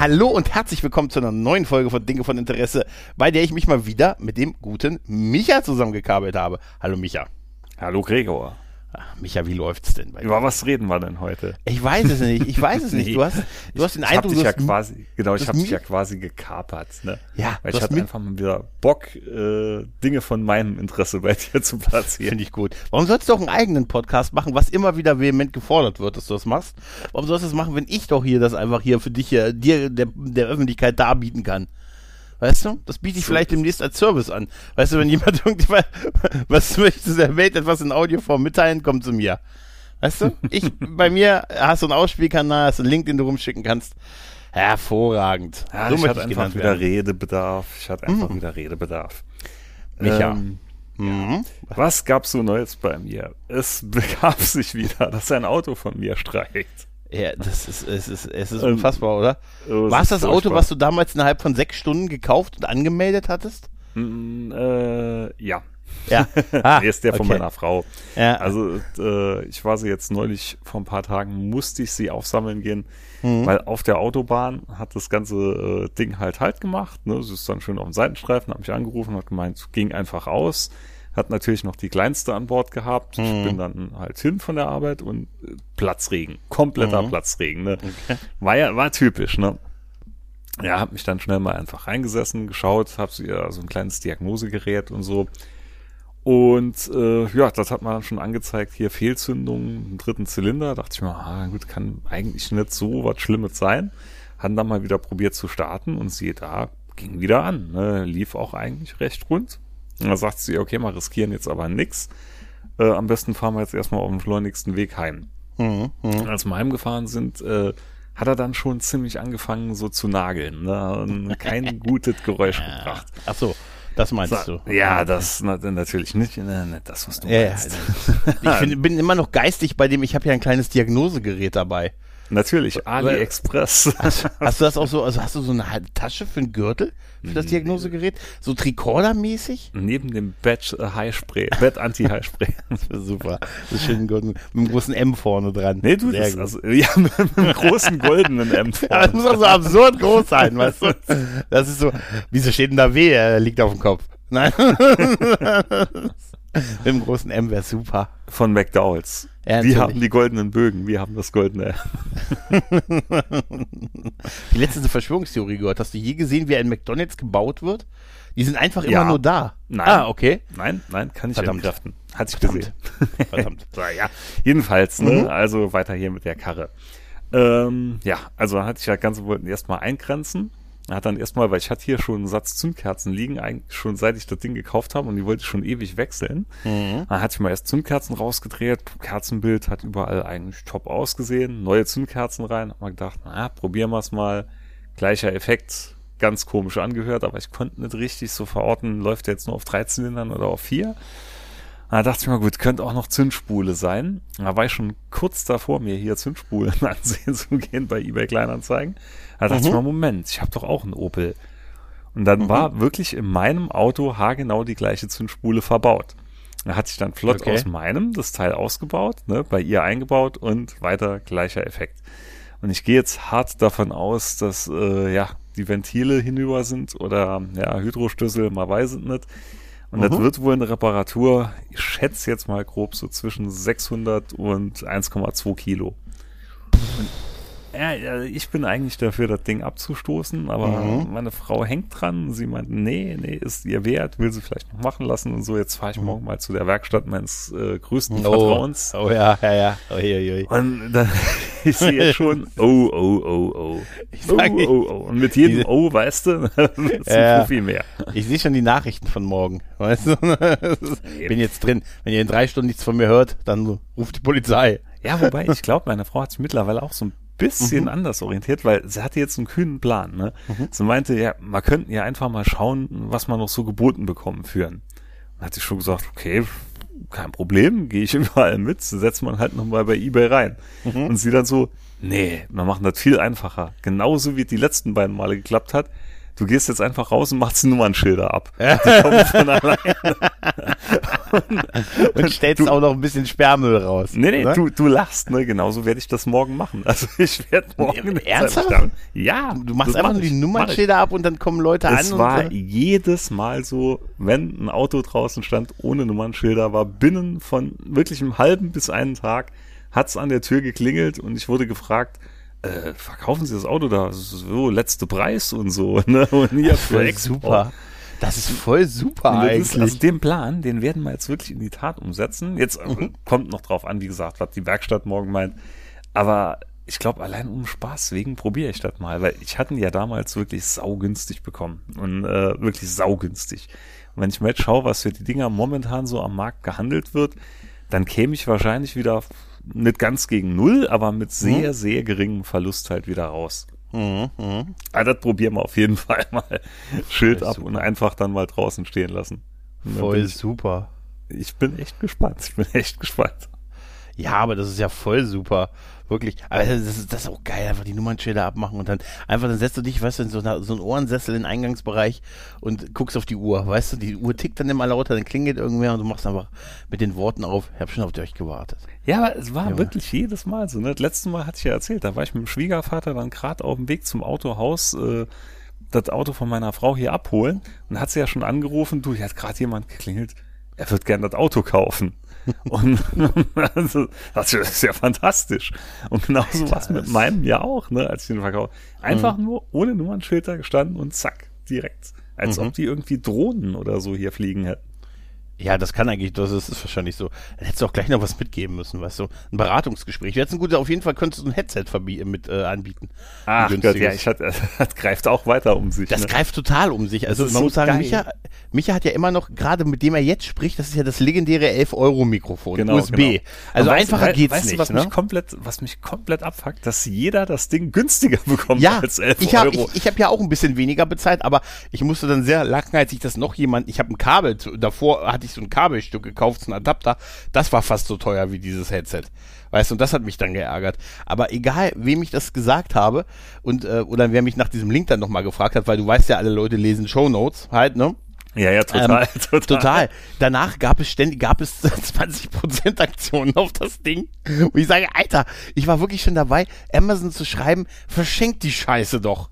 Hallo und herzlich willkommen zu einer neuen Folge von Dinge von Interesse, bei der ich mich mal wieder mit dem guten Micha zusammengekabelt habe. Hallo Micha. Hallo Gregor. Ach, Micha, wie läuft's denn bei dir? Über was reden wir denn heute? Ich weiß es nicht. Ich weiß es nicht. Du hast, du hast den ich Eindruck, hab dich ja quasi, genau, ich habe dich ja quasi gekapert, ne? Ja, Weil ich hatte einfach mal wieder Bock, äh, Dinge von meinem Interesse bei dir zu platzieren. Finde ich gut. Warum sollst du auch einen eigenen Podcast machen, was immer wieder vehement gefordert wird, dass du das machst? Warum sollst du das machen, wenn ich doch hier das einfach hier für dich hier, dir, der, der Öffentlichkeit darbieten kann? Weißt du? Das biete ich So vielleicht demnächst als Service an. Weißt du, wenn jemand irgendwie, was möchtest du der Welt etwas in Audioform mitteilen, komm zu mir. Weißt du? Ich, bei mir hast du einen Ausspielkanal, hast einen Link, den du rumschicken kannst. Hervorragend. Ja, so ich möchte hatte ich einfach wieder werden. Redebedarf. Ich hatte einfach wieder Redebedarf. Micha. Ähm, Mhm. was gab's so Neues bei mir? Es begab sich wieder, dass ein Auto von mir streikt. Ja, das ist, es ist, es ist Ähm, unfassbar, oder? Oh, War es das Auto, was du damals innerhalb von sechs Stunden gekauft und angemeldet hattest? Mm, äh, ja. Ja. Ah, nee, ist der von okay. meiner Frau. Ja. Also äh, ich war sie jetzt neulich vor ein paar Tagen, musste ich sie aufsammeln gehen, Mhm. weil auf der Autobahn hat das ganze äh, Ding halt halt gemacht. Ne? Sie ist dann schön auf dem Seitenstreifen, hat mich angerufen, hat gemeint, ging einfach aus. Hat natürlich noch die kleinste an Bord gehabt. Mhm. Ich bin dann halt hin von der Arbeit und äh, Platzregen, kompletter Mhm. Platzregen. Ne? War ja, war typisch, ne? Ja, hab mich dann schnell mal einfach reingesessen, geschaut, hab sie ja so ein kleines Diagnosegerät und so. Und äh, ja, das hat man dann schon angezeigt, hier Fehlzündung im dritten Zylinder. Dachte ich mir, ah, gut, kann eigentlich nicht so was Schlimmes sein. Haben dann mal wieder probiert zu starten und siehe da, ging wieder an. Ne? Lief auch eigentlich recht rund. Und da sagt sie, okay, mal riskieren jetzt aber nix. Äh, am besten fahren wir jetzt erstmal auf dem schleunigsten Weg heim. Mhm. Mhm. Als wir heimgefahren sind, äh, hat er dann schon ziemlich angefangen so zu nageln. Ne? Kein gutes Geräusch gebracht. Ach so, das meinst du. Ja, das na, natürlich nicht, ne, nicht das, was du Ja, ja. meinst. Ich bin immer noch geistig bei dem, ich habe ja ein kleines Diagnosegerät dabei. Natürlich, AliExpress. Hast du das auch so, also hast du so eine halbe Tasche für einen Gürtel für das Diagnosegerät? So Tricorder-mäßig? Neben dem Bett äh, Highspray, Bett Anti-Highspray. Super. Das schön Gürtel mit einem großen M vorne dran. Nee, du, das, also, ja, mit einem großen goldenen M Aber es muss auch so absurd groß sein, weißt du? Das ist so, wieso steht denn da W? Er liegt auf dem Kopf. Nein. Mit dem großen M wäre super. von McDowells. Ja, wir haben die goldenen Bögen, wir haben das goldene. Die letzte Verschwörungstheorie gehört. Hast du je gesehen, wie ein McDonalds gebaut wird? Die sind einfach immer Ja. nur da. Nein. Ah, okay. Nein, nein, kann ich Verdammt. entkräften. Hat sich Verdammt. gesehen. Verdammt. So, ja. Jedenfalls, ne? Mhm. Also weiter hier mit der Karre. Ähm, ja, also hatte ich ja Ganze wollten erstmal eingrenzen. Hat dann erstmal, weil ich hatte hier schon einen Satz Zündkerzen liegen, eigentlich schon seit ich das Ding gekauft habe und die wollte ich schon ewig wechseln. Mhm. Dann hatte ich mal erst Zündkerzen rausgedreht. Kerzenbild hat überall eigentlich top ausgesehen. Neue Zündkerzen rein. Hab mal gedacht, na, probieren wir es mal. Gleicher Effekt. Ganz komisch angehört, aber ich konnte nicht richtig so verorten, läuft der jetzt nur auf drei Zylindern oder auf vier. Da dachte ich mir, gut, könnte auch noch Zündspule sein. Da war ich schon kurz davor, mir hier Zündspulen ansehen zu gehen bei eBay Kleinanzeigen. Da dachte ich Mhm. mir, Moment, ich habe doch auch einen Opel. Und dann war wirklich in meinem Auto haargenau die gleiche Zündspule verbaut. Da hatte ich dann flott Okay. aus meinem das Teil ausgebaut, ne, bei ihr eingebaut und weiter gleicher Effekt. Und ich gehe jetzt hart davon aus, dass äh, ja die Ventile hinüber sind oder ja Hydrostößel, man weiß es nicht. Und das Mhm. wird wohl eine Reparatur, ich schätze jetzt mal grob so zwischen 600 und 1,2 Kilo. Und, ja, ja, ich bin eigentlich dafür, das Ding abzustoßen, aber Mhm. meine Frau hängt dran. Sie meint, nee, nee, ist ihr wert, will sie vielleicht noch machen lassen und so. Jetzt fahre ich morgen mal zu der Werkstatt meines äh, größten Vertrauens. Oh ja, ja, ja. Oh, ui, ui. Und dann ich sehe schon, oh, oh, oh, oh. Ich Oh, oh, oh. Und mit jedem diese- Oh, weißt du, es Ja. viel mehr. Ich sehe schon die Nachrichten von morgen. Weißt du? Bin jetzt drin. Wenn ihr in drei Stunden nichts von mir hört, dann ruft die Polizei. Ja, wobei, ich glaube, meine Frau hat sich mittlerweile auch so ein bisschen anders orientiert, weil sie hatte jetzt einen kühnen Plan. Ne? Sie meinte, ja, man könnte ja einfach mal schauen, was man noch so geboten bekommen führen. Dann hat sie schon gesagt, okay, kein Problem, gehe ich überall mit, setzt man halt nochmal bei Ebay rein. Mhm. Und sie dann so, nee, wir machen das viel einfacher. Genauso wie die letzten beiden Male geklappt hat. Du gehst jetzt einfach raus und machst Nummernschilder ab. Die kommen von alleine. und, und stellst du, auch noch ein bisschen Sperrmüll raus. Nee, nee, du, du lachst, ne? Genauso werde ich das morgen machen. Also ich werde morgen. Nee, ernsthaft? Ja. Du machst einfach nur die Nummernschilder ab und dann kommen Leute es an. Es war jedes Mal so, wenn ein Auto draußen stand ohne Nummernschilder, war binnen von wirklich einem halben bis einen Tag hat's an der Tür geklingelt und ich wurde gefragt, äh, verkaufen Sie das Auto da? So, letzte Preis und so, ne? Und hier Export. super. Das ist voll super und eigentlich. Ist, also den Plan, den werden wir jetzt wirklich in die Tat umsetzen. Jetzt äh, mhm. kommt noch drauf an, wie gesagt, was die Werkstatt morgen meint. Aber ich glaube, allein um Spaß wegen probiere ich das mal, weil ich hatte ihn ja damals wirklich saugünstig bekommen und äh, wirklich saugünstig. Und wenn ich mir jetzt schaue, was für die Dinger momentan so am Markt gehandelt wird, dann käme ich wahrscheinlich wieder nicht ganz gegen null, aber mit sehr, mhm. sehr geringem Verlust halt wieder raus. Mhm, mh. Also das probieren wir auf jeden Fall mal. Schild ab super. und einfach dann mal draußen stehen lassen. Voll ich, super. Ich bin echt gespannt. Ich bin echt gespannt. Ja, aber das ist ja voll super. Wirklich. Aber das ist, das ist auch geil, einfach die Nummernschilder abmachen und dann einfach, dann setzt du dich, weißt du, in so, eine, so einen Ohrensessel in den Eingangsbereich und guckst auf die Uhr. Weißt du, die Uhr tickt dann immer lauter, dann klingelt irgendwer und du machst einfach mit den Worten auf, ich hab schon auf euch gewartet. Ja, aber es war ja. wirklich jedes Mal so. Ne? Das letzte Mal hatte ich ja erzählt, da war ich mit dem Schwiegervater dann gerade auf dem Weg zum Autohaus, äh, das Auto von meiner Frau hier abholen und hat sie ja schon angerufen, du, hier hat gerade jemand geklingelt, er wird gern das Auto kaufen. Und also, das ist ja fantastisch. Und genauso Alter, was mit meinem ja auch, ne, als ich den verkaufe. Einfach mhm. nur ohne Nummernschilder gestanden und zack, direkt. Als mhm. ob die irgendwie Drohnen oder so hier fliegen hätten. Ja, das kann eigentlich, das ist, ist wahrscheinlich so. Dann hättest du auch gleich noch was mitgeben müssen, weißt du? Ein Beratungsgespräch. Jetzt ein guter, auf jeden Fall könntest du ein Headset mit äh, anbieten. Ach Gott, ja, ich hatte, das greift auch weiter um sich. Das ne? greift total um sich. Also man so muss sagen, geil. Micha, Micha hat ja immer noch, gerade mit dem er jetzt spricht, das ist ja das legendäre 11-Euro-Mikrofon, genau, USB. Genau. Also Aber einfacher weißt, geht's weißt nicht. Du, was ne? mich komplett, was mich komplett abfuckt, dass jeder das Ding günstiger bekommt ja, als 11 ich hab, Euro. Ich, ich habe ja auch ein bisschen weniger bezahlt, aber ich musste dann sehr lachen, als ich das noch jemand, ich habe ein Kabel, davor hatte ich so ein Kabelstück gekauft, so ein Adapter. Das war fast so teuer wie dieses Headset. Weißt du, und das hat mich dann geärgert. Aber egal, wem ich das gesagt habe und äh, oder wer mich nach diesem Link dann nochmal gefragt hat, weil du weißt ja, alle Leute lesen Show Notes halt, ne? Ja, ja, total, ähm, total. Total. Danach gab es ständig, gab es 20% Aktionen auf das Ding. Und ich sage, Alter, ich war wirklich schon dabei, Amazon zu schreiben, verschenkt die Scheiße doch.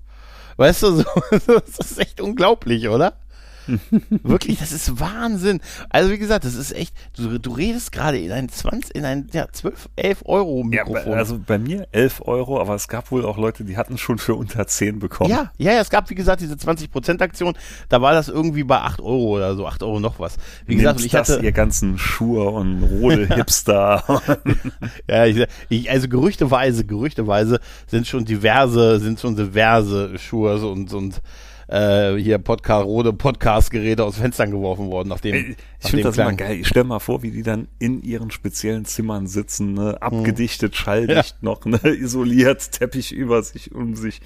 Weißt du, so, das ist echt unglaublich, oder? Wirklich, das ist Wahnsinn. Also wie gesagt, das ist echt, du, du redest gerade in ein 20, in ein ja, 12, 11 Euro Mikrofon. Ja, also bei mir 11 Euro, aber es gab wohl auch Leute, die hatten schon für unter 10 bekommen. Ja, ja, ja es gab wie gesagt diese 20% Aktion, da war das irgendwie bei 8 Euro oder so, 8 Euro noch was. Wie Nimmst gesagt, ich das, hatte ihr ganzen Schuhe und Rode Hipster. ja, ich, ich, also gerüchteweise, gerüchteweise sind schon diverse, sind schon diverse Schuhe und, und äh, hier Podcast, Podcast-Geräte aus Fenstern geworfen worden. Nachdem, ich ich finde das Klang. immer geil. Ich stell mal vor, wie die dann in ihren speziellen Zimmern sitzen, ne? abgedichtet, hm. schalldicht ja. noch, ne? isoliert, Teppich über sich, um sich.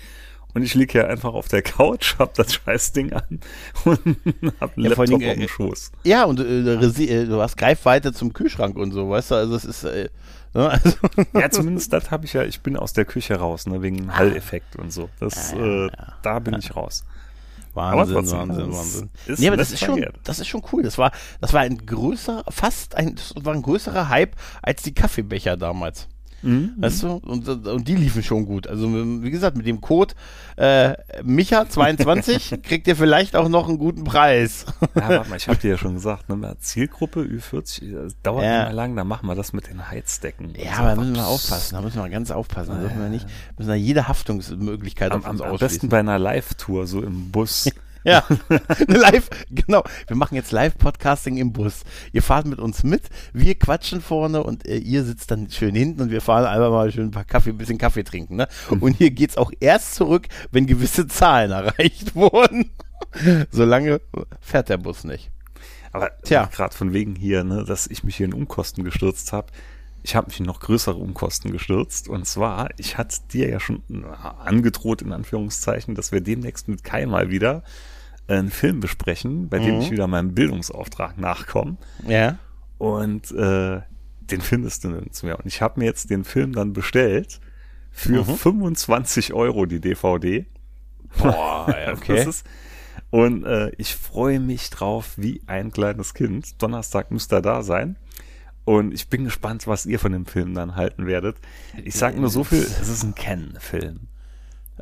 Und ich liege ja einfach auf der Couch, hab das Scheißding an und hab einen ja, Laptop Dingen, auf dem äh, Schoß. Ja, und äh, äh, du hast Greifweite zum Kühlschrank und so, weißt du, also es ist, äh, ne, also Ja, zumindest das habe ich ja, ich bin aus der Küche raus, ne, wegen Halleffekt und so. Das, ja, äh, ja, da bin ich raus. Wahnsinn, trotzdem, Wahnsinn, Wahnsinn. Ist nee, aber das ist schon, das ist schon cool. Das war, das war ein größerer, fast ein, das war ein größerer Hype als die Kaffeebecher damals. Mhm. Weißt du? Und, und die liefen schon gut. Also, wie gesagt, mit dem Code äh, Micha22 kriegt ihr vielleicht auch noch einen guten Preis. ja, warte mal, ich habe dir ja schon gesagt, ne, Zielgruppe Ü40, das dauert ja. mehr lang, dann machen wir das mit den Heizdecken. Ja, aber da müssen wir aufpassen, da müssen wir ganz aufpassen. Da dürfen wir nicht, müssen wir jede Haftungsmöglichkeit am, auf uns am, am besten bei einer Live-Tour, so im Bus. Ja, live, genau. Wir machen jetzt Live-Podcasting im Bus. Ihr fahrt mit uns mit, wir quatschen vorne und äh, ihr sitzt dann schön hinten und wir fahren einfach mal schön ein paar Kaffee, ein bisschen Kaffee trinken. Ne? Mhm. Und hier geht's auch erst zurück, wenn gewisse Zahlen erreicht wurden. Solange fährt der Bus nicht. Aber Tja. gerade von wegen hier, ne, dass ich mich hier in Umkosten gestürzt habe. Ich habe mich in noch größere Umkosten gestürzt. Und zwar, ich hatte dir ja schon angedroht, in Anführungszeichen, dass wir demnächst mit Kai mal wieder einen Film besprechen, bei dem ich wieder meinem Bildungsauftrag nachkomme. Ja. Und äh, den findest du nirgends mehr. Und ich habe mir jetzt den Film dann bestellt für 25 Euro die DVD. Boah, ja, okay. Das ist, und äh, ich freue mich drauf wie ein kleines Kind. Donnerstag müsste er da sein. Und ich bin gespannt, was ihr von dem Film dann halten werdet. Ich sag nur so viel, es ist ein Ken-Film.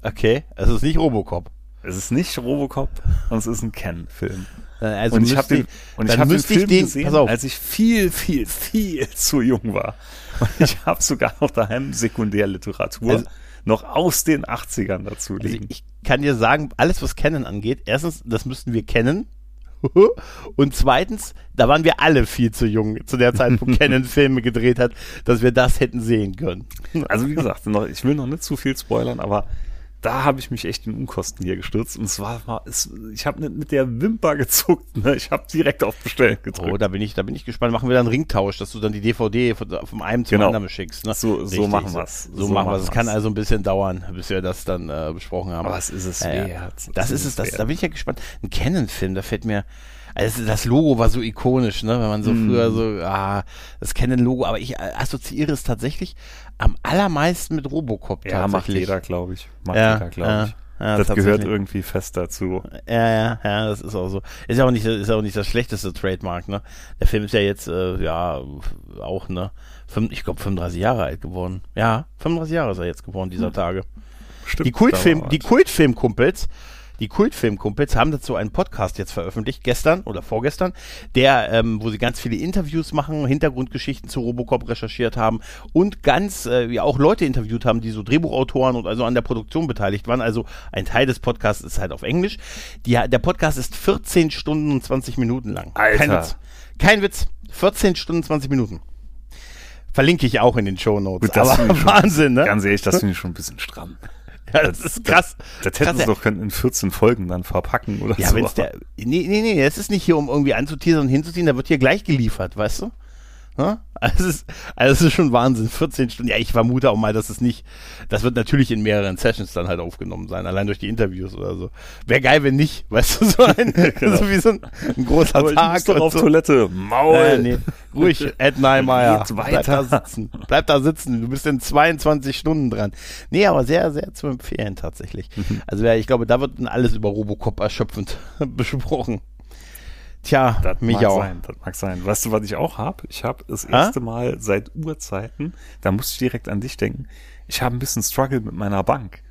Okay, also es ist nicht Robocop. Es ist nicht Robocop es ist ein Ken-Film. Also und ich habe den, und ich dann hab den Film den- gesehen, als ich viel, viel, viel zu jung war. Und ich habe sogar noch daheim Sekundärliteratur Also- noch aus den 80ern dazu Also liegen. ich kann dir sagen, alles was Canon angeht, erstens, das müssten wir kennen. Und zweitens, da waren wir alle viel zu jung zu der Zeit, wo Canon Filme gedreht hat, dass wir das hätten sehen können. Also wie gesagt, noch, ich will noch nicht zu viel spoilern, aber da habe ich mich echt in Unkosten hier gestürzt und es war, es, ich habe nicht mit der Wimper gezuckt, ne? ich habe direkt auf Bestellen gedrückt. Oh, da bin ich, da bin ich gespannt. Machen wir dann einen Ringtausch, dass du dann die DVD von, vom einen zum Genau. anderen schickst. Ne? So- so machen wir's. So, So machen wir es. Es kann also ein bisschen dauern, bis wir das dann äh, besprochen haben. Aber es ist es Ja, ja. wert. Das Es ist es, das, da bin ich ja gespannt. Ein Canon-Film, da fällt mir, also das Logo war so ikonisch, ne, wenn man so Mm. früher so, ah, das Canon-Logo, aber ich äh, assoziiere es tatsächlich am allermeisten mit Robocop Ja, macht jeder, glaube ich. Macht Ja, jeder, glaube ja, ich. ja, das gehört irgendwie fest dazu. Ja, ja, ja, das ist auch so. Ist ja auch nicht, ist auch nicht das schlechteste Trademark, ne? Der Film ist ja jetzt, äh, ja, auch, ne? Fünf, ich glaube 35 Jahre alt geworden. Ja, 35 Jahre ist er jetzt geworden dieser Tage. Stimmt. Die Kultfilm, die. Kultfilmkumpels, die Kultfilmkumpels haben dazu einen Podcast jetzt veröffentlicht, gestern oder vorgestern, der, ähm, wo sie ganz viele Interviews machen, Hintergrundgeschichten zu Robocop recherchiert haben und ganz, äh, ja auch Leute interviewt haben, die so Drehbuchautoren und also an der Produktion beteiligt waren. Also ein Teil des Podcasts ist halt auf Englisch. Die, der Podcast ist 14 Stunden und 20 Minuten lang. Kein Alter. Witz. Kein Witz. 14 Stunden 20 Minuten. Verlinke ich auch in den Show Notes. Aber Wahnsinn, ne? Ganz ehrlich, das finde ich schon ein bisschen stramm. Ja, das ist krass. Das Krass, hätten sie ja. doch können in 14 Folgen dann verpacken oder Ja, so. wenn es der. Nee, nee, nee, es ist nicht hier, um irgendwie anzuteasern und hinzuziehen, da wird hier gleich geliefert, weißt du? Also, es ist, also es ist schon Wahnsinn. 14 Stunden. Ja, ich vermute auch mal, dass es nicht. Das wird natürlich in mehreren Sessions dann halt aufgenommen sein, allein durch die Interviews oder so. Wäre geil, wenn nicht, weißt du, so ein, so wie so ein, ein großer Aber ich Tag. muss doch auf so. Toilette. Maul. Äh, nee, ruhig, Ed Neimeyer. Bleib da weiter. sitzen. Bleib da sitzen. Du bist in 22 Stunden dran. Nee, aber sehr, sehr zu empfehlen tatsächlich. Mhm. Also ja, ich glaube, da wird dann alles über Robocop erschöpfend besprochen. Tja, Das mich mag auch. sein, das mag sein. Weißt du, was ich auch habe? Ich habe das erste Mal seit Urzeiten, da musste ich direkt an dich denken, ich habe ein bisschen Struggle mit meiner Bank.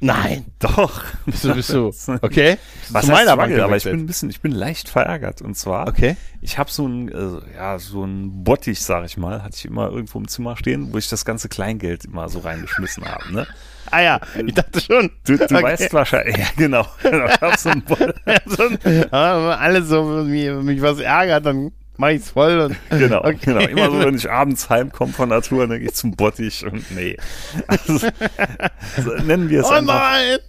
Nein. Doch. Bist du, bist du, okay? Was zu meiner? Bank aber ich bin ein bisschen, ich bin leicht verärgert. Und zwar, Okay. ich habe so ein, äh, ja, so ein Bottich, sag ich mal, hatte ich immer irgendwo im Zimmer stehen, wo ich das ganze Kleingeld immer so reingeschmissen habe. Ne? Ah ja, ich dachte schon. Du, du Okay. weißt wahrscheinlich, ja genau. Ich hab so ein Ja, so, aber alles so, mich, wenn mich was ärgert, dann mach ich's voll. Und, Genau, Okay. genau. Immer so, wenn ich abends heimkomme von der Tour, dann gehe ich zum Bottich und nee. Also, so, nennen wir es Oh einfach, nein!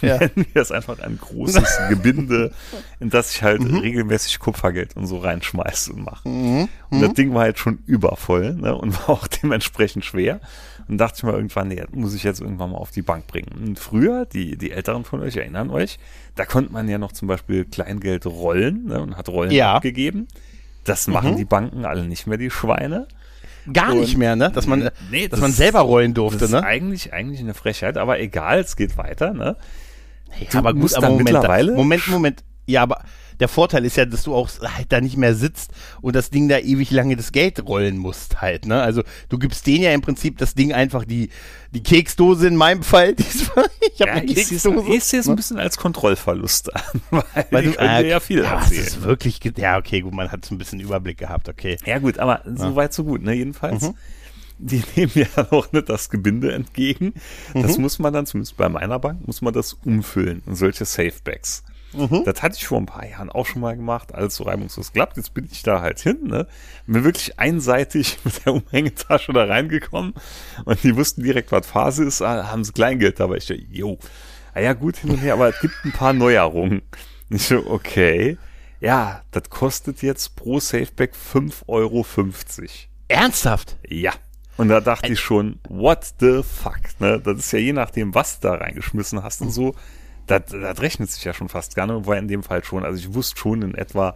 Ja. nennen wir es einfach ein großes Gebinde, in das ich halt Mhm. regelmäßig Kupfergeld und so reinschmeiße und mache. Und das Ding war halt schon übervoll ne, und war auch dementsprechend schwer. Und dachte ich mal irgendwann, nee, das muss ich jetzt irgendwann mal auf die Bank bringen. Und früher, die, die Älteren von euch erinnern euch, da konnte man ja noch zum Beispiel Kleingeld rollen ne, und hat Rollen Ja. abgegeben. Das machen die Banken alle nicht mehr, die Schweine. Gar nicht Und- mehr, ne? Dass man, Nee, dass das man ist- selber rollen durfte, Das ist ne? eigentlich, eigentlich eine Frechheit, aber egal, es geht weiter, ne? Ja, aber gut, aber Moment, mittlerweile- Moment, Moment. Ja, aber der Vorteil ist ja, dass du auch halt da nicht mehr sitzt und das Ding da ewig lange das Geld rollen musst halt, ne? Also du gibst denen ja im Prinzip das Ding einfach die, die Keksdose in meinem Fall. diesmal. Ich habe Ja, eine ich sehe es Keksdose. ein bisschen als Kontrollverlust an, weil, Weil du, äh, ja viel ja, erzählen. ist wirklich, ja, okay, gut, man hat so ein bisschen Überblick gehabt, okay. Ja gut, aber so weit, so gut, ne? Jedenfalls. Mhm. Die nehmen ja auch nicht das Gebinde entgegen. Das Mhm. muss man dann, zumindest bei meiner Bank, muss man das umfüllen in solche Safebacks. Mhm. Das hatte ich vor ein paar Jahren auch schon mal gemacht, alles so reibungslos klappt. Jetzt bin ich da halt hin, ne? Bin wirklich einseitig mit der Umhängetasche da reingekommen und die wussten direkt, was Phase ist, ah, haben sie Kleingeld dabei. Ich so, jo. Ah ja, gut hin und her, aber es gibt ein paar Neuerungen. Ich so, okay. Ja, das kostet jetzt pro Safeback 5,50 Euro. Ernsthaft? Ja. Und da dachte ich schon, what the fuck, ne? Das ist ja je nachdem, was du da reingeschmissen hast und so, das, das rechnet sich ja schon fast gar nicht, war in dem Fall schon. Also ich wusste schon in etwa,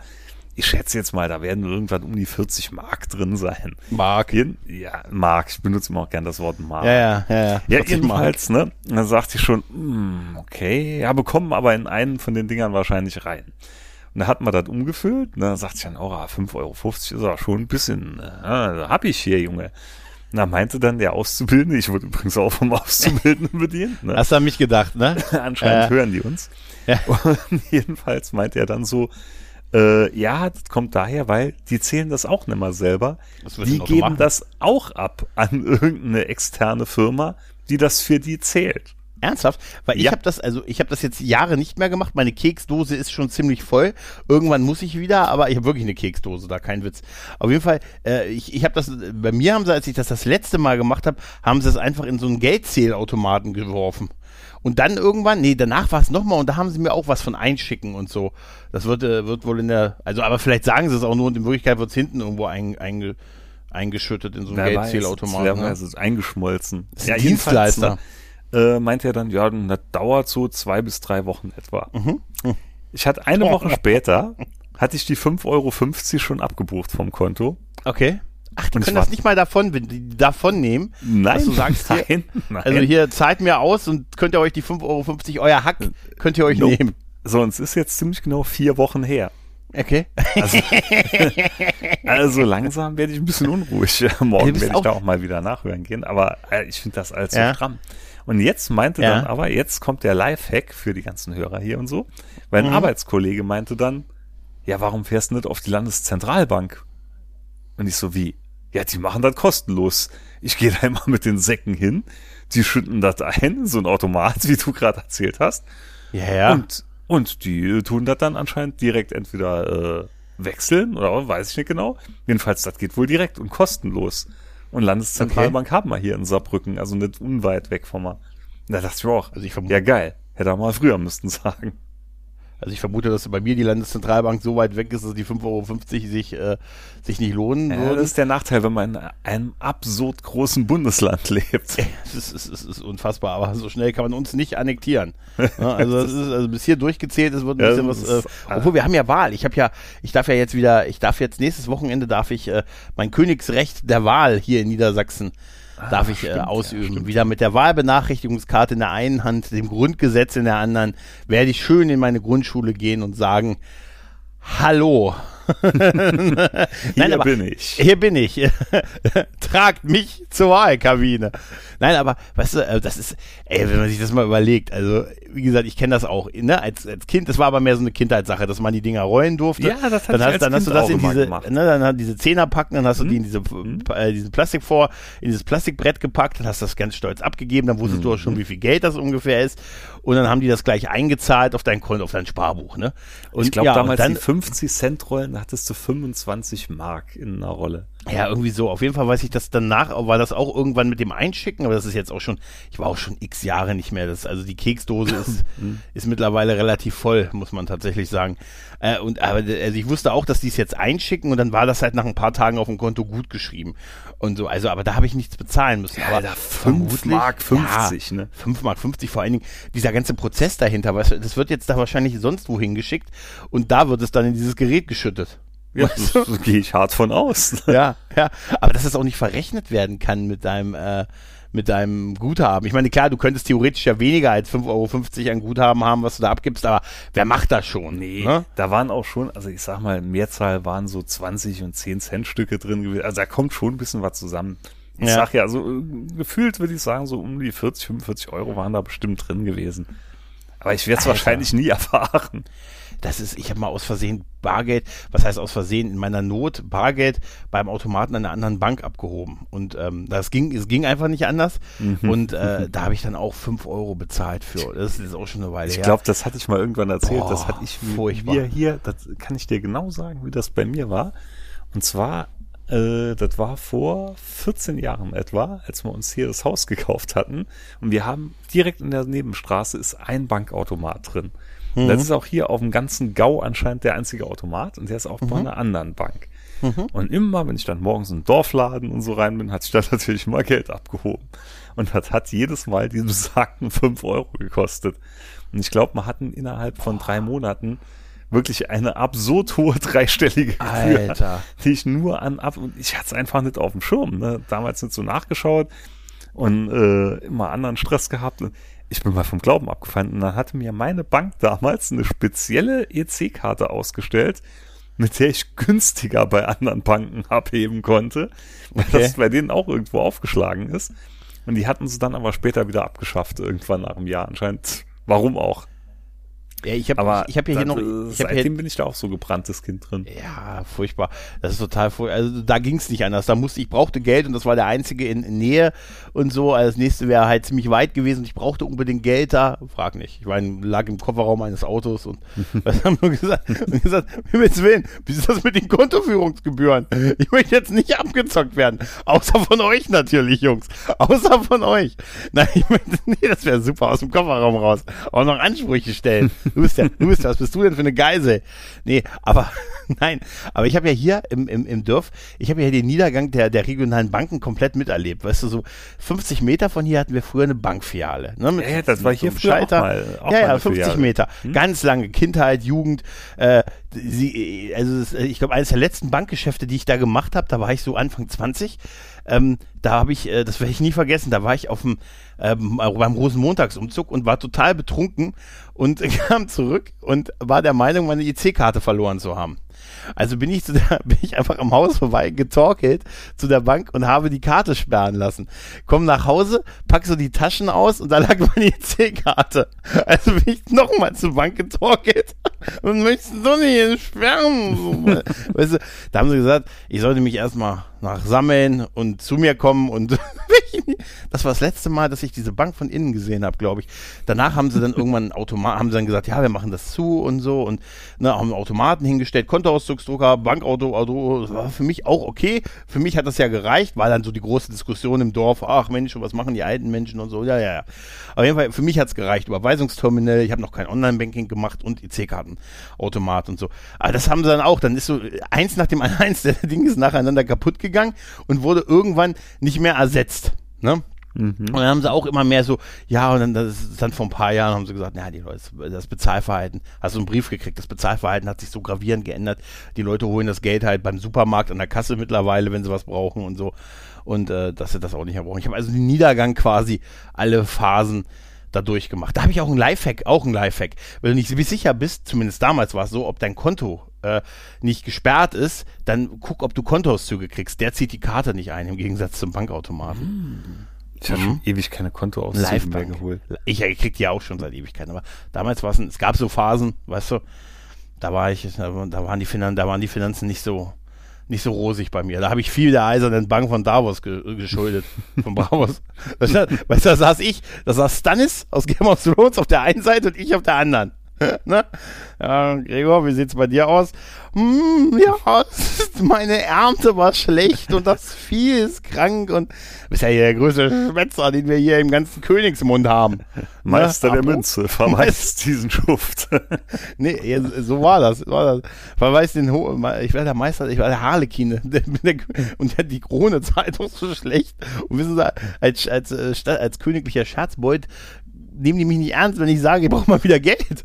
ich schätze jetzt mal, da werden irgendwann um die 40 Mark drin sein. Mark. Ja, Mark. Ich benutze immer auch gern das Wort Mark. Ja, ja, ja. ja. Ja, jedenfalls, ne? Dann sagte ich schon, hm, okay, ja, bekommen aber in einen von den Dingern wahrscheinlich rein. Und da hat man das umgefüllt, und dann sagt ich dann, oh, 5,50 Euro ist auch schon ein bisschen, äh, hab ich hier, Junge. Na, meinte dann der Auszubildende, ich wurde übrigens auch vom Auszubildenden bedient. Ne? Hast du an mich gedacht, ne? Anscheinend äh, hören die uns. Ja. Und jedenfalls meinte er dann so, äh, ja, das kommt daher, weil die zählen das auch nicht mal selber. Die geben das auch ab an irgendeine externe Firma, die das für die zählt. Ernsthaft? Weil ich habe das, also ich habe das jetzt Jahre nicht mehr gemacht. Meine Keksdose ist schon ziemlich voll. Irgendwann muss ich wieder, aber ich habe wirklich eine Keksdose, da kein Witz. Auf jeden Fall, äh, ich, ich habe das, bei mir haben sie, als ich das das letzte Mal gemacht habe, haben sie es einfach in so einen Geldzählautomaten geworfen. Und dann irgendwann, nee, danach war es nochmal und da haben sie mir auch was von einschicken und so. Das wird, äh, wird wohl in der, also aber vielleicht sagen sie es auch nur und in Wirklichkeit wird es hinten irgendwo ein, einge, eingeschüttet in so einen Geldzählautomaten. Ne? Also eingeschmolzen. Das ist ja, Dienstleister. Äh, meinte er dann, ja, das dauert so zwei bis drei Wochen etwa. Mhm. Ich hatte eine Woche später, hatte ich die 5,50 Euro schon abgebucht vom Konto. Okay. Ach, die und können das nicht mal davon, davon nehmen. Nein, dass du sagst hier, nein, nein. Also hier zahlt mir aus und könnt ihr euch die 5,50 Euro, euer Hack, könnt ihr euch no. nehmen. So, und es ist jetzt ziemlich genau vier Wochen her. Okay. Also, also langsam werde ich ein bisschen unruhig. Morgen werde ich da auch mal wieder nachhören gehen, aber äh, ich finde das so ja. stramm. Und jetzt meinte ja. dann aber, jetzt kommt der Lifehack für die ganzen Hörer hier und so, weil ein mhm. Arbeitskollege meinte dann, ja, warum fährst du nicht auf die Landeszentralbank? Und ich so, wie? Ja, die machen das kostenlos. Ich gehe da immer mit den Säcken hin, die schütten das ein, so ein Automat, wie du gerade erzählt hast. Ja, ja. Und, und die tun das dann anscheinend direkt entweder äh, wechseln oder weiß ich nicht genau. Jedenfalls, das geht wohl direkt und kostenlos. Und Landeszentralbank okay. haben wir hier in Saarbrücken, also nicht unweit weg von mal. Da dachte ich mir auch, also ich ja geil, hätte er mal früher müssten sagen. Also ich vermute, dass bei mir die Landeszentralbank so weit weg ist, dass die 5,50 Euro sich, äh, sich nicht lohnen ja, würden. Das ist der Nachteil, wenn man in einem absurd großen Bundesland lebt. Es ist, es, ist, unfassbar, aber so schnell kann man uns nicht annektieren. Ja, also, das ist, also bis hier durchgezählt, es wird ein bisschen was. Äh, obwohl wir haben ja Wahl. Ich habe ja, ich darf ja jetzt wieder, ich darf jetzt nächstes Wochenende darf ich äh, mein Königsrecht der Wahl hier in Niedersachsen Ah, darf ich äh, stimmt, äh, ausüben. Ja, Wieder mit der Wahlbenachrichtigungskarte in der einen Hand, dem Grundgesetz in der anderen, werde ich schön in meine Grundschule gehen und sagen, Hallo. Nein, hier aber, bin ich. Hier bin ich. Tragt mich zur Wahlkabine. Nein, aber weißt du, äh, das ist, ey, wenn man sich das mal überlegt, also wie gesagt, ich kenne das auch, ne, als, als Kind, das war aber mehr so eine Kindheitssache, dass man die Dinger rollen durfte. Ja, das hat dann hast, dann hast du das in diese, gemacht. ne, dann hat diese Zehner packen, dann hast du mhm. die in diese, mhm. äh, diesen Plastik vor, in dieses Plastikbrett gepackt, dann hast du das ganz stolz abgegeben, dann wusstest mhm. du auch schon, wie viel Geld das ungefähr ist. Und dann haben die das gleich eingezahlt auf dein Konto, auf dein Sparbuch, ne? Und ich glaube ja, damals dann, die 50 Cent Rollen, hattest du 25 Mark in einer Rolle. Ja, irgendwie so. Auf jeden Fall weiß ich das danach, war das auch irgendwann mit dem Einschicken, aber das ist jetzt auch schon, ich war auch schon x Jahre nicht mehr. Das, also die Keksdose ist, mhm. ist mittlerweile relativ voll, muss man tatsächlich sagen. Äh, und aber also ich wusste auch, dass die es jetzt einschicken und dann war das halt nach ein paar Tagen auf dem Konto gut geschrieben. Und so, also, aber da habe ich nichts bezahlen müssen. Ja, aber 5 Mark 50, ja, ne? 5 Mark 50, vor allen Dingen dieser ganze Prozess dahinter, weißt du, das wird jetzt da wahrscheinlich sonst wohin geschickt und da wird es dann in dieses Gerät geschüttet. Ja, weißt du? gehe ich hart von aus. Ja, ja. Aber dass es auch nicht verrechnet werden kann mit deinem, äh, mit deinem Guthaben. Ich meine, klar, du könntest theoretisch ja weniger als 5,50 Euro an Guthaben haben, was du da abgibst, aber wer macht das schon? Nee, ne? da waren auch schon, also ich sag mal, Mehrzahl waren so 20 und 10 Cent Stücke drin gewesen. Also da kommt schon ein bisschen was zusammen. Ich ja. sag ja, also gefühlt würde ich sagen, so um die 40, 45 Euro waren da bestimmt drin gewesen. Aber ich werde es wahrscheinlich nie erfahren das ist, ich habe mal aus Versehen Bargeld, was heißt aus Versehen, in meiner Not Bargeld beim Automaten an einer anderen Bank abgehoben. Und ähm, das ging, es ging einfach nicht anders. Mhm. Und äh, da habe ich dann auch fünf Euro bezahlt für. Das ist auch schon eine Weile ich her. Ich glaube, das hatte ich mal irgendwann erzählt. Boah, das hatte ich furchtbar. mir hier, das kann ich dir genau sagen, wie das bei mir war. Und zwar äh, das war vor 14 Jahren etwa, als wir uns hier das Haus gekauft hatten. Und wir haben direkt in der Nebenstraße ist ein Bankautomat drin. Mhm. Das ist auch hier auf dem ganzen Gau anscheinend der einzige Automat und der ist auch mhm. bei einer anderen Bank. Mhm. Und immer, wenn ich dann morgens in den Dorfladen und so rein bin, hat sich da natürlich mal Geld abgehoben. Und das hat jedes Mal diesen besagten 5 Euro gekostet. Und ich glaube, man hatten innerhalb von drei Monaten wirklich eine absurd hohe dreistellige Gebühr, Alter. die ich nur an ab und ich hatte es einfach nicht auf dem Schirm. Ne? Damals nicht so nachgeschaut und äh, immer anderen Stress gehabt. Und ich bin mal vom Glauben abgefallen und dann hatte mir meine Bank damals eine spezielle EC-Karte ausgestellt, mit der ich günstiger bei anderen Banken abheben konnte, weil Okay. das bei denen auch irgendwo aufgeschlagen ist. Und die hatten sie dann aber später wieder abgeschafft, irgendwann nach einem Jahr anscheinend. Warum auch? Ja, ich habe Aber ich hab ja hier noch, ich hab hier, seitdem bin ich da auch so gebranntes Kind drin. Ja, furchtbar. Das ist total furchtbar. Also da ging es nicht anders. Da musste ich brauchte Geld und das war der einzige in, in Nähe und so. Also das nächste wäre halt ziemlich weit gewesen. Ich brauchte unbedingt Geld da. Frag nicht. Ich in, lag im Kofferraum eines Autos und was haben wir gesagt? Und gesagt, Himmels Willen, wie ist das mit den Kontoführungsgebühren? Ich möchte jetzt nicht abgezockt werden. Außer von euch natürlich, Jungs. Außer von euch. Nein, ich möchte, nee, das wäre super aus dem Kofferraum raus. Auch noch Ansprüche stellen. Du bist ja, du bist was bist du denn für eine Geisel? Nee, aber nein, aber ich habe ja hier im, im, im Dorf, ich habe ja den Niedergang der, der regionalen Banken komplett miterlebt. Weißt du, so 50 Meter von hier hatten wir früher eine Bankfiliale. Ne, mit- Ja, das war hier einem früher auch Schalter. mal- auch ja, ja, eine 50 Filiale. Meter. Hm? Ganz lange Kindheit, Jugend. Äh, sie, also das, ich glaube, eines der letzten Bankgeschäfte, die ich da gemacht habe, da war ich so Anfang 20. Ähm, da habe ich, äh, das werde ich nie vergessen, da war ich auf dem ähm, beim Rosenmontagsumzug und war total betrunken und kam zurück und war der Meinung, meine IC-Karte verloren zu haben. Also bin ich zu der, bin ich einfach am Haus vorbei getorkelt zu der Bank und habe die Karte sperren lassen. Komm nach Hause, pack so die Taschen aus und da lag meine EC-Karte. Also bin ich nochmal zur Bank getorkelt und möchtest du nicht sperren? So, weißt du, da haben sie gesagt, ich sollte mich erstmal nach sammeln und zu mir kommen und das war das letzte Mal, dass ich diese Bank von innen gesehen habe, glaube ich. Danach haben sie dann irgendwann Automat, haben sie dann gesagt, ja, wir machen das zu und so und ne, haben Automaten hingestellt, Kontoauszugsdrucker, Bankauto, Auto, das war für mich auch okay. Für mich hat das ja gereicht, war dann so die große Diskussion im Dorf, ach Mensch, was machen die alten Menschen und so, ja, ja, ja. Auf jeden Fall, für mich hat es gereicht. Überweisungsterminal, ich habe noch kein Online-Banking gemacht und EC-Kartenautomat und so. Aber das haben sie dann auch. Dann ist so eins nach dem anderen, eins der Ding ist nacheinander kaputt gegangen und wurde irgendwann nicht mehr ersetzt. Ne? Mhm. Und dann haben sie auch immer mehr so, ja, und dann, das ist dann vor ein paar Jahren haben sie gesagt, na, die Leute, das Bezahlverhalten, hast du einen Brief gekriegt, das Bezahlverhalten hat sich so gravierend geändert. Die Leute holen das Geld halt beim Supermarkt an der Kasse mittlerweile, wenn sie was brauchen und so. Und äh, dass sie das auch nicht mehr brauchen. Ich habe also den Niedergang quasi alle Phasen da durchgemacht. Da habe ich auch einen Lifehack, auch einen Lifehack. Wenn du nicht sicher bist, zumindest damals war es so, ob dein Konto äh, nicht gesperrt ist, dann guck, ob du Kontoauszüge kriegst. Der zieht die Karte nicht ein, im Gegensatz zum Bankautomaten. Ich habe schon ewig keine Kontoauszüge mehr geholt. Ich, ich krieg die ja auch schon seit Ewigkeiten, aber damals war es, es gab so Phasen, weißt du, da war ich, da waren die Finanzen, da waren die Finanzen nicht so, nicht so rosig bei mir. Da habe ich viel der eisernen Bank von Davos ge geschuldet, von Bravos. Weißt du, da saß ich, da saß Stannis aus Game of Thrones auf der einen Seite und ich auf der anderen. ne? Ja, Gregor, wie sieht's bei dir aus? Hm, ja, meine Ernte war schlecht und das Vieh ist krank und du bist ja hier der größte Schwätzer, den wir hier im ganzen Königsmund haben. Meister Ne? der Abo? Münze, verweist diesen Schuft. Nee, so war das. War das. Verweis den Ho ich war der Meister, ich war der Harlekin. Der, der, und der, die Krone doch so schlecht. Und wissen Sie, als, als, äh, Sta- als königlicher Scherzbeut nehmen die mich nicht ernst, wenn ich sage, ich brauche mal wieder Geld.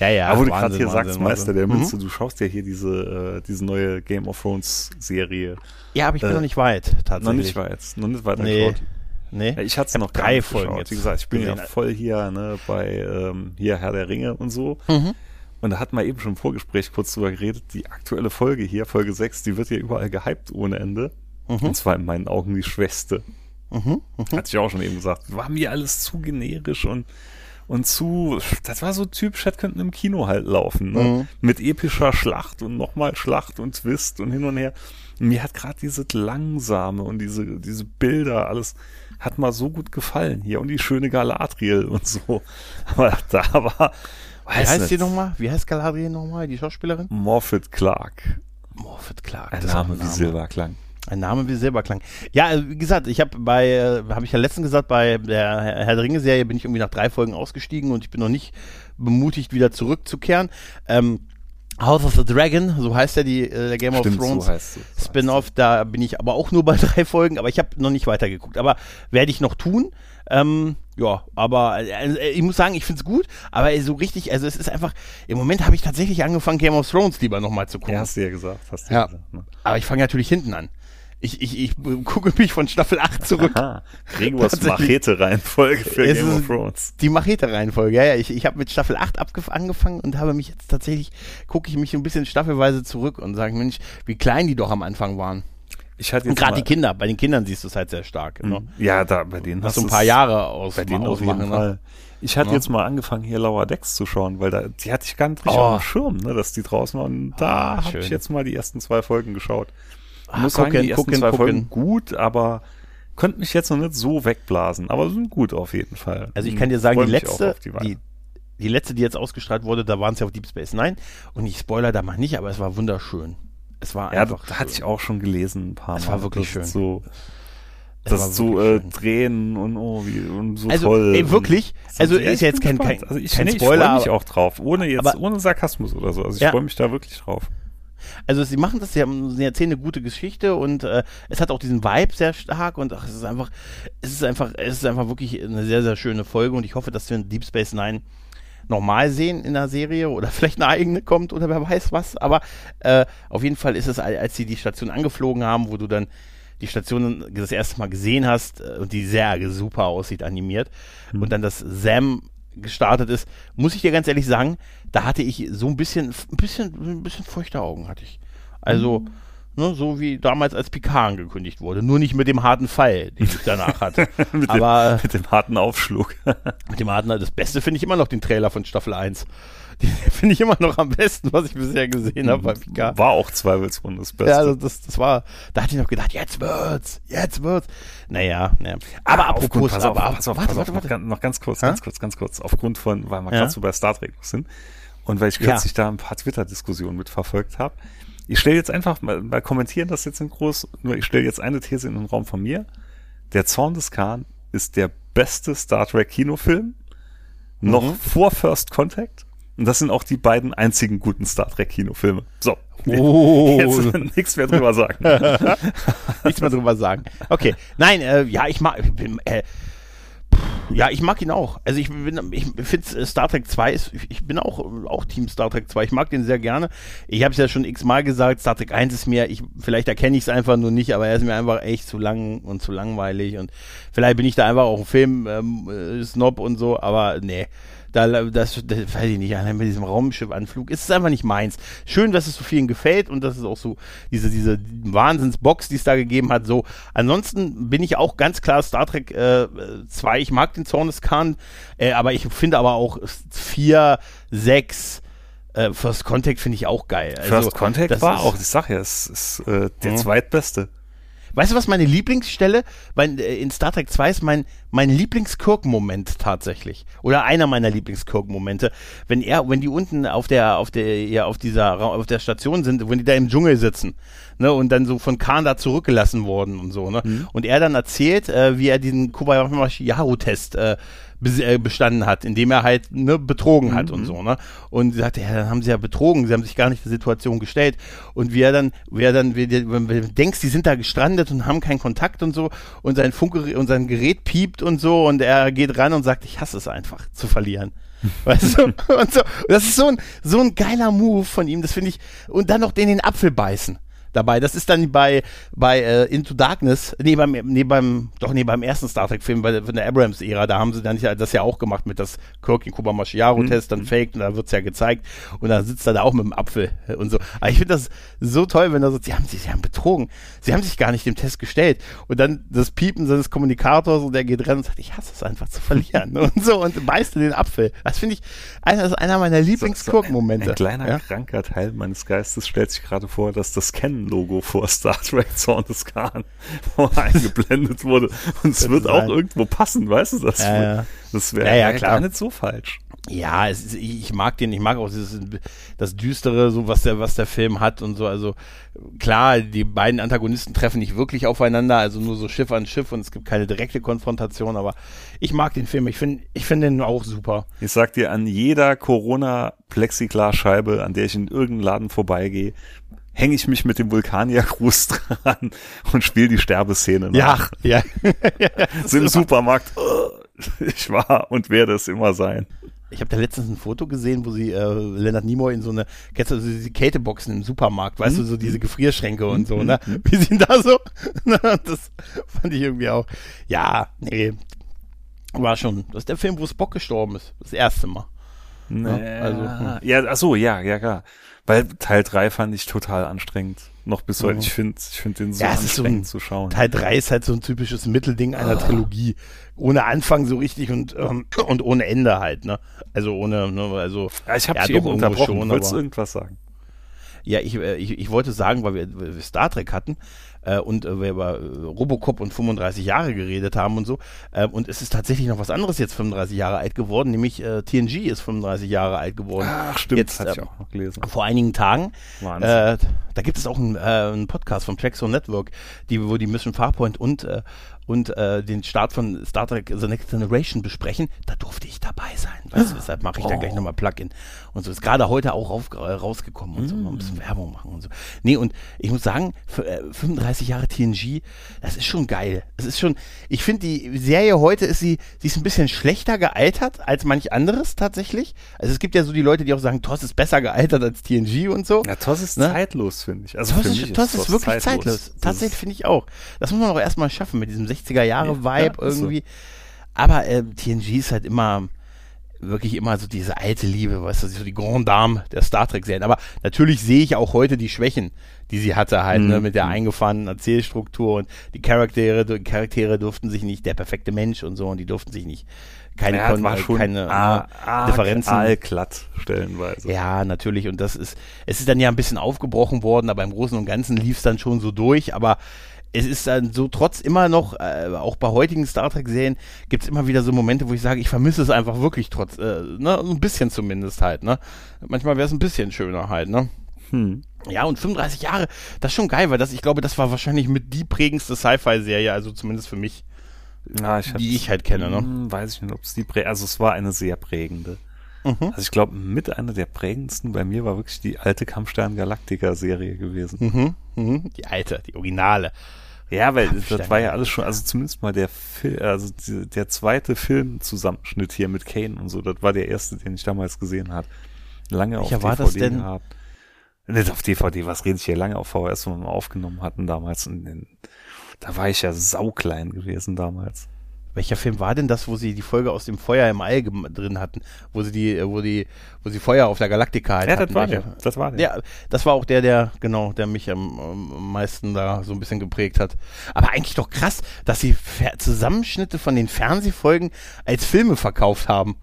Ja, ja. Aber wo du gerade hier Wahnsinn, sagst, Meister der. Münze, du schaust ja hier diese, äh, diese neue Game of Thrones Serie. Mhm. Ja, aber ich bin Äh, noch nicht weit, tatsächlich. Noch nicht weit, noch nicht weit Nee. Nee. Ja, ich hatte es noch drei gar nicht Folgen geschaut. jetzt Wie gesagt, ich bin ja voll hier ne, bei ähm, hier Herr der Ringe und so. Mhm. Und da hatten wir eben schon im Vorgespräch kurz drüber geredet. Die aktuelle Folge hier, Folge 6, die wird ja überall gehypt ohne Ende. Und zwar in meinen Augen die schwächste. Mhm. Hatte ich auch schon eben gesagt. War mir alles zu generisch und, und zu, das war so typisch, das könnten im Kino halt laufen. Ne? Mhm. Mit epischer Schlacht und nochmal Schlacht und Twist und hin und her. Mir hat gerade dieses Langsame und diese, diese Bilder, alles hat mal so gut gefallen hier. Und die schöne Galadriel und so. Aber da war, Wie heißt nicht, die nochmal? Wie heißt Galadriel nochmal, die Schauspielerin? Morphet Clark. Morphet Clark. Ein auch Name wie Silberklang. Ein Name wie Silberklang. Ja, äh, wie gesagt, ich habe bei, äh, habe ich ja letztens gesagt, bei der Herr der Ringe Serie bin ich irgendwie nach drei Folgen ausgestiegen und ich bin noch nicht bemutigt, wieder zurückzukehren. Ähm, House of the Dragon, so heißt ja die äh, der Game Stimmt, of Thrones so es. Spin-off. Da bin ich aber auch nur bei drei Folgen, aber ich habe noch nicht weitergeguckt. Aber werde ich noch tun. Ähm, ja, aber äh, ich muss sagen, ich finde es gut, aber so richtig, also es ist einfach, im Moment habe ich tatsächlich angefangen, Game of Thrones lieber nochmal zu gucken. Ja, hast du ja gesagt. Hast du Ja. gesagt ne? Aber ich fange natürlich hinten an. Ich, ich, ich gucke mich von Staffel 8 zurück. Aha. Gregors. Machete-Reihenfolge für Es Game of Thrones. Die Machete-Reihenfolge, ja, ja. Ich, ich habe mit Staffel 8 abgef angefangen und habe mich jetzt tatsächlich, gucke ich mich ein bisschen staffelweise zurück und sage, Mensch, wie klein die doch am Anfang waren. Ich hatte gerade die Kinder, bei den Kindern siehst du es halt sehr stark. Ne? Ja, da bei denen hast so ein paar Jahre aus, Bei denen auf jeden. Ne? Fall. Ich hatte Ja. jetzt mal angefangen, hier Lower Decks zu schauen, weil da, die hatte ich gar nicht richtig Oh. auf dem Schirm, ne, dass die draußen waren. Da Ah, habe ich jetzt mal die ersten zwei Folgen geschaut. Ah, muss sagen, gucken, die ersten gucken, zwei gucken. Folgen gut, aber könnte mich jetzt noch nicht so wegblasen. Aber sind gut auf jeden Fall. Also ich kann dir sagen, die letzte, die, die, die letzte, die jetzt ausgestrahlt wurde, da waren es ja auf Deep Space Nine. Und ich spoiler da mal nicht, aber es war wunderschön. Es war ja, einfach da hatte ich auch schon gelesen ein paar Mal. Es war wirklich Das schön. So, das so wirklich äh. Tränen und oh, wie und so Also, toll. ey, wirklich? Also, Ja, ist ich jetzt kein- kein- also ich, kein nee, ich Spoiler, freue mich auch drauf, ohne jetzt aber- ohne Sarkasmus oder so. Also ich Ja. freue mich da wirklich drauf. Also sie machen das, sie, haben, sie erzählen eine gute Geschichte und äh, es hat auch diesen Vibe sehr stark und ach, es ist einfach, es ist einfach, es ist einfach wirklich eine sehr, sehr schöne Folge und ich hoffe, dass wir in Deep Space Nine normal sehen in der Serie oder vielleicht eine eigene kommt oder wer weiß was, aber äh, auf jeden Fall ist es, al- als sie die Station angeflogen haben, wo du dann die Station das erste Mal gesehen hast äh, und die sehr super aussieht, animiert und dann das Sam gestartet ist, muss ich dir ganz ehrlich sagen, da hatte ich so ein bisschen, ein bisschen, ein bisschen feuchte Augen hatte ich. Also, ne, so wie damals als Picard angekündigt wurde, nur nicht mit dem harten Pfeil, den ich danach hatte. mit, Aber dem, mit dem harten Aufschlug. mit dem harten, das Beste finde ich immer noch den Trailer von Staffel 1. Den finde ich immer noch am besten, was ich bisher gesehen habe bei Picard. War auch zweifelsohne das Beste. Ja, also das, das war, da hatte ich noch gedacht, jetzt wird's, jetzt wird's. Naja, naja. Aber Ah, apropos, pass auf, aber, pass auf, warte, pass auf, warte, warte. noch ganz kurz, ganz kurz, ganz kurz. Aufgrund von, weil wir Ja? gerade so bei Star Trek noch sind und weil ich Ja. kürzlich da ein paar Twitter-Diskussionen mitverfolgt habe. Ich stelle jetzt einfach mal, mal kommentieren das jetzt in groß, nur ich stelle jetzt eine These in den Raum von mir. Der Zorn des Khan ist der beste Star Trek Kinofilm, noch Mhm. vor First Contact. Und das sind auch die beiden einzigen guten Star Trek Kinofilme. So. Oh. Jetzt nichts mehr drüber sagen. nichts mehr drüber sagen. Okay, nein, äh, ja, ich mag, ich bin, äh, ja, ich mag ihn auch. Also ich bin, ich finde Star Trek 2 ist, ich bin auch, auch Team Star Trek 2. Ich mag den sehr gerne. Ich habe es ja schon x-mal gesagt, Star Trek 1 ist mir, ich, vielleicht erkenne ich es einfach nur nicht, aber er ist mir einfach echt zu lang und zu langweilig und vielleicht bin ich da einfach auch ein Film, ähm, äh, Snob und so, aber nee. Da, das, das weiß ich nicht, allein mit diesem Raumschiffanflug ist es einfach nicht meins. Schön, dass es so vielen gefällt und dass es auch so diese, diese Wahnsinnsbox, die es da gegeben hat, so. Ansonsten bin ich auch ganz klar Star Trek äh, 2. Ich mag den Zorn des Khan, äh, aber ich finde aber auch 4, 6, äh, First Contact finde ich auch geil. Also, First Contact war auch, ich sag ja, es ist äh, der Mhm. zweitbeste. Weißt du, was meine Lieblingsstelle mein, äh, in Star Trek 2 ist? Mein, mein Lieblings-Kirk-Moment tatsächlich. Oder einer meiner Lieblings-Kirk-Momente. Wenn er, wenn die unten auf der, auf der, ja, auf dieser, auf der Station sind, wenn die da im Dschungel sitzen, ne, und dann so von Khan da zurückgelassen worden und so, ne. Und er dann erzählt, äh, wie er diesen Kobayashi-Test, äh, bes- äh, bestanden hat, indem er halt ne, betrogen hat und so, ne? Und sie sagte, ja, dann haben sie ja betrogen, sie haben sich gar nicht der Situation gestellt. Und wie er dann, wie er dann, wenn du denkst, die sind da gestrandet und haben keinen Kontakt und so, und sein Funkgerät und sein Gerät piept und so, und er geht ran und sagt, ich hasse es einfach zu verlieren. Weißt du? Und so. Das ist so ein, so ein geiler Move von ihm, das finde ich. Und dann noch den in den Apfel beißen dabei. Das ist dann bei, bei äh, Into Darkness, nee, beim, nee, beim, doch, nee, beim ersten Star Trek-Film, bei der, von der Abrams-Ära, da haben sie dann das ja auch gemacht mit das Kirk in Kuba-Maschiaro-Test, dann faked und da wird's ja gezeigt und dann sitzt er da auch mit dem Apfel und so. Aber ich finde das so toll, wenn er so, sie haben, sie, sie haben betrogen, sie haben sich gar nicht dem Test gestellt und dann das Piepen seines Kommunikators und der geht rein und sagt, ich hasse es einfach zu verlieren und so und beißt in den Apfel. Das finde ich, einer, ist einer meiner Lieblings-Kirk-Momente. Ein kleiner Ja? kranker Teil meines Geistes stellt sich gerade vor, dass das Canon-Logo vor Star Trek Zorn des Khan eingeblendet wurde. Und es wird auch sein. irgendwo passen, weißt du das? Ja. Das wäre Ja, ja, gar nicht so falsch. Ja, ist, ich mag den, ich mag auch dieses, das Düstere, so was der, was der Film hat und so. Also klar, die beiden Antagonisten treffen nicht wirklich aufeinander, also nur so Schiff an Schiff und es gibt keine direkte Konfrontation, aber ich mag den Film. Ich finde, ich finde den auch super. Ich sag dir, an jeder Corona-Plexiglasscheibe, an der ich in irgendeinen Laden vorbeigehe, hänge ich mich mit dem Vulkanier-Gruß dran und spiele die Sterbeszene nach. Ja, ja. so im Supermarkt. Ich war und werde es immer sein. Ich habe da letztens ein Foto gesehen, wo sie äh, Leonard Nimoy in so eine, kennst du diese Kälteboxen im Supermarkt, weißt mhm. du, so diese Gefrierschränke und so, ne? Mhm. Wie sind da so? das fand ich irgendwie auch. Ja, nee. War schon. Das ist der Film, wo Spock gestorben ist. Das erste Mal. Nee. Ja, also, hm. ja, ach so, ja, ja, klar. Weil Teil 3 fand ich total anstrengend. Noch bis heute. Mhm. Ich finde ich find den so ja, anstrengend so ein, zu schauen. Teil 3 ist halt so ein typisches Mittelding einer oh. Trilogie. Ohne Anfang so richtig und, ähm, und ohne Ende halt, ne? Also ohne, ne, also. Ja, ich habe ja, dich eben unterbrochen. Schon, Wolltest du irgendwas sagen? Ja, ich, äh, ich, ich wollte sagen, weil wir, weil wir Star Trek hatten, äh, und äh, wir über äh, Robocop und 35 Jahre geredet haben und so. Äh, und es ist tatsächlich noch was anderes jetzt 35 Jahre alt geworden, nämlich äh, TNG ist 35 Jahre alt geworden. Ach, stimmt, jetzt, hatte ich auch noch gelesen. Vor einigen Tagen. Wahnsinn. da gibt es auch einen, einen Podcast vom Trackzone Network, die, wo die Mission Farpoint und und äh, den Start von Star Trek The Next Generation besprechen, da durfte ich dabei sein. Weißt du, deshalb mache ich oh. da gleich nochmal Plugin und so. Ist gerade heute auch rauf, äh, rausgekommen und so, mal ein bisschen mm. Werbung machen und so. Nee, und ich muss sagen, für, äh, 35 Jahre TNG, das ist schon geil. Es ist schon, ich finde die Serie heute ist sie, sie ist ein bisschen schlechter gealtert als manch anderes tatsächlich. Also es gibt ja so die Leute, die auch sagen, TOS ist besser gealtert als TNG und so. Ja, TOS ist ne? zeitlos, finde ich. Also TOS, ist, TOS ist, ist wirklich zeitlos. zeitlos. Tatsächlich finde ich auch. Das muss man auch erstmal schaffen mit diesem 60er Jahre Vibe ja, irgendwie. So. Aber äh, TNG ist halt immer wirklich immer so diese alte Liebe, weißt du, so die Grand Dame der Star Trek Serien. Aber natürlich sehe ich auch heute die Schwächen, die sie hatte halt, ne, mhm. ne, mit der eingefahrenen Erzählstruktur und die Charaktere, die Charaktere durften sich nicht, der perfekte Mensch und so, und die durften sich nicht keine, ja, war schon keine ah, ah, Differenzen. Aalglatt stellenweise. Ja, natürlich. Und das ist, es ist dann ja ein bisschen aufgebrochen worden, aber im Großen und Ganzen lief es dann schon so durch. Aber es ist dann so trotz immer noch, äh, auch bei heutigen Star Trek-Serien, gibt es immer wieder so Momente, wo ich sage, ich vermisse es einfach wirklich trotz, äh, ne, ein bisschen zumindest halt, ne? Manchmal wäre es ein bisschen schöner halt, ne? Hm. Ja, und 35 Jahre, das ist schon geil, weil das, ich glaube, das war wahrscheinlich mit die prägendste Sci-Fi-Serie, also zumindest für mich, ja, ich die ich halt kenne, ne? Hm, weiß ich nicht, ob es die prägende, also es war eine sehr prägende. Mhm. Also ich glaube, mit einer der prägendsten bei mir war wirklich die alte Kampfstern Galactica Serie gewesen. Mhm. Mhm. Die alte, die Originale. Ja, weil das war ja alles schon, also zumindest mal der Film, also die, der zweite Filmzusammenschnitt hier mit Kane und so, das war der erste, den ich damals gesehen habe. Lange Welcher auf DVD war das denn? gehabt. Nicht auf DVD, was rede ich hier lange auf VHS, wo wir aufgenommen hatten damals. In, da war ich ja sauklein gewesen damals. Welcher Film war denn das, wo sie die Folge aus dem Feuer im All drin hatten, wo sie die, wo die, wo sie Feuer auf der Galaktika halt ja, hatten? das war der. Das war der. Ja, das war auch der, der genau, der mich am, am meisten da so ein bisschen geprägt hat. Aber eigentlich doch krass, dass sie Zusammenschnitte von den Fernsehfolgen als Filme verkauft haben.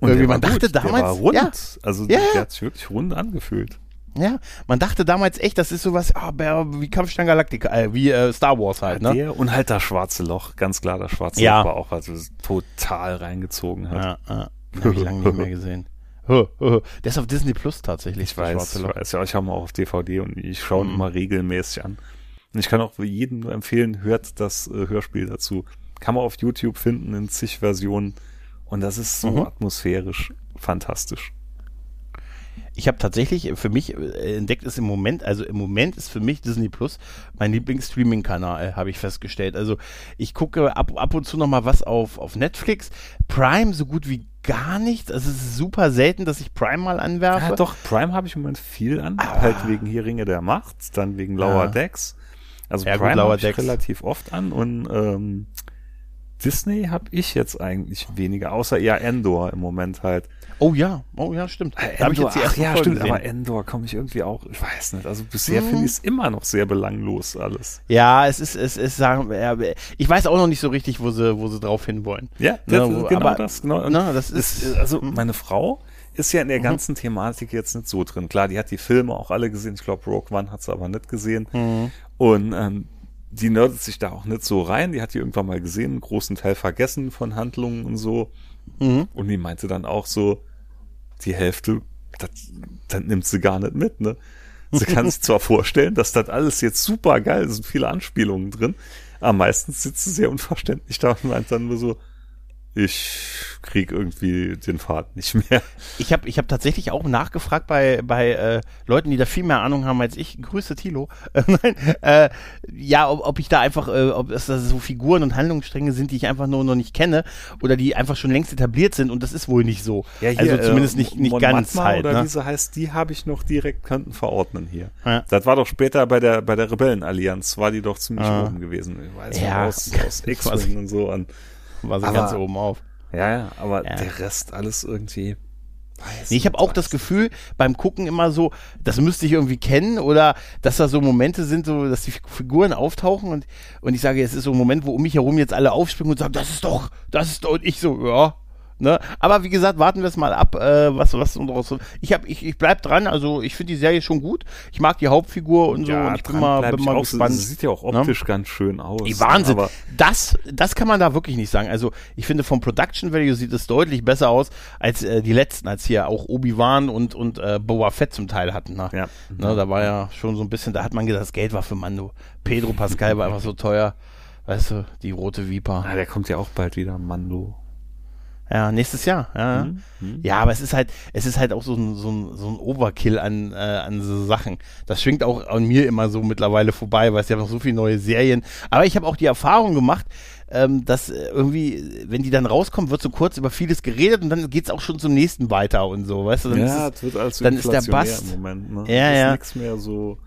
Und Irgendwie man dachte damals, der war rund. Ja, also ja, der hat sich wirklich rund angefühlt. Ja, man dachte damals echt, das ist sowas oh, wie Kampfstein Galactica, äh, wie äh, Star Wars halt, ne? Der und halt das schwarze Loch, ganz klar das schwarze ja. Loch war auch, also total reingezogen hat. Ja, ja. Habe ich lange nicht mehr gesehen. Der ist auf Disney Plus tatsächlich. Ich weiß, ich weiß, ja, ich habe ihn auch auf DVD und ich schaue ihn mhm. immer regelmäßig an. Und ich kann auch jedem nur empfehlen, hört das äh, Hörspiel dazu. Kann man auf YouTube finden in zig Versionen. Und das ist so mhm. atmosphärisch fantastisch ich habe tatsächlich für mich äh, entdeckt ist im Moment, also im Moment ist für mich Disney Plus mein Lieblingsstreaming-Kanal, habe ich festgestellt. Also ich gucke ab, ab und zu noch mal was auf, auf Netflix. Prime so gut wie gar nichts. Also es ist super selten, dass ich Prime mal anwerfe. Ja, doch, Prime habe ich im Moment viel an. Aber halt wegen hier Ringe der Macht, dann wegen Lower ja. Decks. Also ja, Prime habe ich relativ oft an und ähm, Disney habe ich jetzt eigentlich weniger, außer eher Endor im Moment halt. Oh ja, oh ja, stimmt. Äh, Endor, ich jetzt die ach, ja, stimmt, gesehen. aber Endor komme ich irgendwie auch, ich weiß nicht, also bisher hm. finde ich es immer noch sehr belanglos alles. Ja, es ist, es ist, sagen, ja, ich weiß auch noch nicht so richtig, wo sie, wo sie drauf hinwollen. Ja, das, ne, genau aber, das, genau. Na, das ist, ist, also hm. meine Frau ist ja in der mhm. ganzen mhm. Thematik jetzt nicht so drin. Klar, die hat die Filme auch alle gesehen. Ich glaube, Rogue One hat sie aber nicht gesehen. Mhm. Und ähm, die nerdet sich da auch nicht so rein. Die hat die irgendwann mal gesehen, einen großen Teil vergessen von Handlungen und so. Mhm. Und die meinte dann auch so, die Hälfte, das, das nimmt sie gar nicht mit, ne? Sie kann sich zwar vorstellen, dass das alles jetzt super geil ist, sind viele Anspielungen drin, aber meistens sitzt sie sehr unverständlich da und meint dann nur so, ich krieg irgendwie den Pfad nicht mehr. Ich habe ich hab tatsächlich auch nachgefragt bei, bei äh, Leuten, die da viel mehr Ahnung haben als ich. Grüße Tilo. Nein, äh, ja, ob, ob ich da einfach, äh, ob es so Figuren und Handlungsstränge sind, die ich einfach nur noch nicht kenne oder die einfach schon längst etabliert sind und das ist wohl nicht so. Ja, hier, also zumindest nicht, nicht ganz halt. Oder ne? wie sie heißt, die habe ich noch direkt könnten verordnen hier. Ja. Das war doch später bei der bei der Rebellenallianz, war die doch ziemlich ah. oben gewesen. Ich weiß ja. aus, aus X-Wing und so an war sie aber, ganz oben auf. Ja, ja, aber ja. der Rest alles irgendwie. Nee, ich habe auch das Gefühl beim Gucken immer so, das müsste ich irgendwie kennen oder dass da so Momente sind, so dass die Figuren auftauchen und und ich sage, es ist so ein Moment, wo um mich herum jetzt alle aufspringen und sagen, das ist doch, das ist doch und ich so, ja, Ne? Aber wie gesagt, warten wir es mal ab, äh, was was daraus so. Ich hab, ich, ich bleib dran, also ich finde die Serie schon gut. Ich mag die Hauptfigur und so ja, und ich bin mal, bin mal gespannt. Sie sieht ja auch ne? optisch ne? ganz schön aus. Die Wahnsinn. das, das kann man da wirklich nicht sagen. Also ich finde vom Production Value sieht es deutlich besser aus als äh, die letzten, als hier auch Obi-Wan und, und äh, Boba Fett zum Teil hatten. Ne? Ja. Ne, da war ja schon so ein bisschen, da hat man gedacht, das Geld war für Mando. Pedro Pascal war einfach so teuer. Weißt du, die rote Viper. Ah, der kommt ja auch bald wieder, Mando. Ja, nächstes Jahr. Ja. Mhm. mhm. ja, aber es ist halt, es ist halt auch so ein, so ein, so ein Overkill an, äh, an so Sachen. Das schwingt auch an mir immer so mittlerweile vorbei, weil es ja noch so viele neue Serien. Aber ich habe auch die Erfahrung gemacht, ähm, dass äh, irgendwie, wenn die dann rauskommen, wird so kurz über vieles geredet und dann geht's auch schon zum nächsten weiter und so, weißt du? Dann ja, ist es wird als dann ist der Bass. Im Moment, ne? Ja, ist ja. nichts mehr so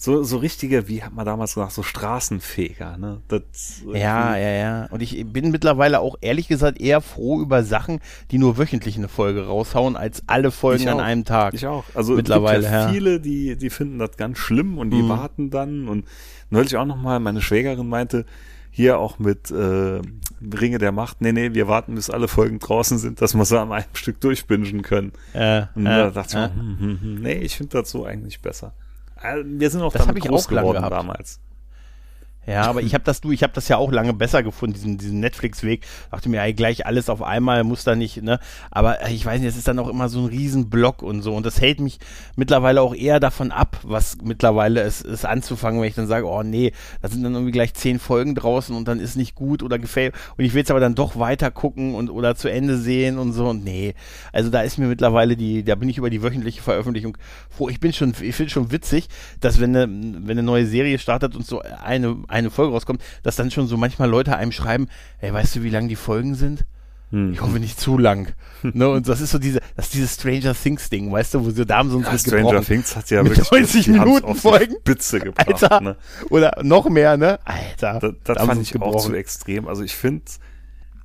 so, so richtige, wie hat man damals gesagt, so Straßenfeger, ne? Das ja, ja, ja. Und ich bin mittlerweile auch ehrlich gesagt eher froh über Sachen, die nur wöchentlich eine Folge raushauen, als alle Folgen an einem Tag. Ich auch. Also mittlerweile, es gibt ja viele, die, die finden das ganz schlimm und die mhm. warten dann und neulich auch nochmal, meine Schwägerin meinte, hier auch mit äh, Ringe der Macht, nee, nee, wir warten, bis alle Folgen draußen sind, dass wir so an einem Stück durchbingen können. Äh, und äh, da dachte ich, äh. hm, hm, hm, nee, ich finde das so eigentlich besser. Äh, wir sind auch das damit groß ich auch geworden damals. Ja, aber ich habe das du, ich habe das ja auch lange besser gefunden, diesen, diesen Netflix-Weg. Dachte mir, ey, gleich alles auf einmal muss da nicht, ne? Aber äh, ich weiß nicht, es ist dann auch immer so ein Riesenblock und so. Und das hält mich mittlerweile auch eher davon ab, was mittlerweile ist, ist anzufangen, wenn ich dann sage, oh nee, da sind dann irgendwie gleich zehn Folgen draußen und dann ist nicht gut oder gefällt. Und ich will jetzt aber dann doch weiter gucken und oder zu Ende sehen und so. Und nee. Also da ist mir mittlerweile die, da bin ich über die wöchentliche Veröffentlichung froh. Ich bin schon, ich finde schon witzig, dass wenn eine, wenn eine neue Serie startet und so eine, eine eine Folge rauskommt, dass dann schon so manchmal Leute einem schreiben, ey, weißt du, wie lang die Folgen sind? Hm. Ich hoffe nicht zu lang. ne, und das ist so diese, das ist dieses Stranger Things Ding, weißt du, wo sie da haben so ja, Stranger Things hat ja mit wirklich 90 Minuten Folgen. Spitze gebracht, Alter, ne? Oder noch mehr, ne? Alter. Da, das fand ich gebrochen. auch zu extrem. Also ich finde,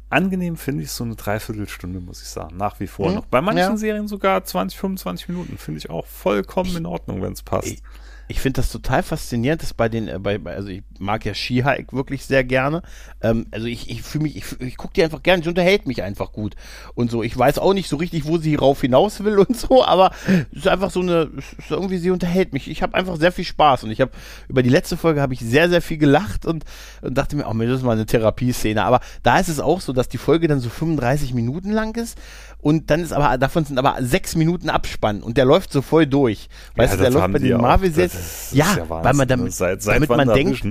angenehm finde ich so eine Dreiviertelstunde, muss ich sagen. Nach wie vor hm? noch. Bei manchen ja. Serien sogar 20, 25 Minuten finde ich auch vollkommen in Ordnung, wenn es passt. Ich, ich finde das total faszinierend, dass bei den, äh, bei, also ich mag ja Skihike wirklich sehr gerne. Ähm, also ich, ich fühle mich, ich, ich gucke die einfach gerne, die unterhält mich einfach gut. Und so, ich weiß auch nicht so richtig, wo sie rauf hinaus will und so, aber es ist einfach so eine, irgendwie sie unterhält mich. Ich habe einfach sehr viel Spaß und ich habe über die letzte Folge habe ich sehr, sehr viel gelacht und, und dachte mir, oh, mir das ist mal eine Therapieszene. Aber da ist es auch so, dass die Folge dann so 35 Minuten lang ist und dann ist aber, davon sind aber sechs Minuten Abspann und der läuft so voll durch. Weißt ja, du, der läuft bei den Marvel-Sets. Ja, ja weil man damit, seit, seit damit man denkt,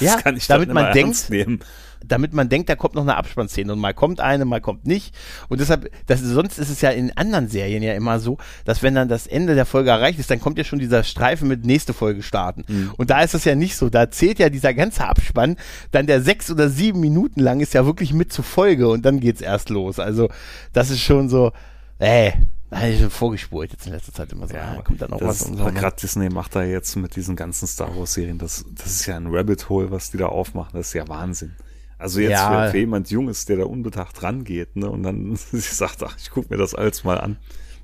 ja, damit man denkt, nehmen damit man denkt, da kommt noch eine Abspannszene und mal kommt eine, mal kommt nicht. Und deshalb, das, sonst ist es ja in anderen Serien ja immer so, dass wenn dann das Ende der Folge erreicht ist, dann kommt ja schon dieser Streifen mit nächste Folge starten. Mhm. Und da ist es ja nicht so. Da zählt ja dieser ganze Abspann, dann der sechs oder sieben Minuten lang ist ja wirklich mit zur Folge und dann geht's erst los. Also, das ist schon so, äh, da habe ich schon vorgespult jetzt in letzter Zeit immer so. Ja, ah, kommt dann auch was. So, Gerade Disney macht da jetzt mit diesen ganzen Star Wars Serien, das, das ist ja ein Rabbit Hole, was die da aufmachen. Das ist ja Wahnsinn. Also jetzt ja. für, für jemand Junges, der da unbedacht rangeht, ne, und dann sagt, ach, ich guck mir das alles mal an.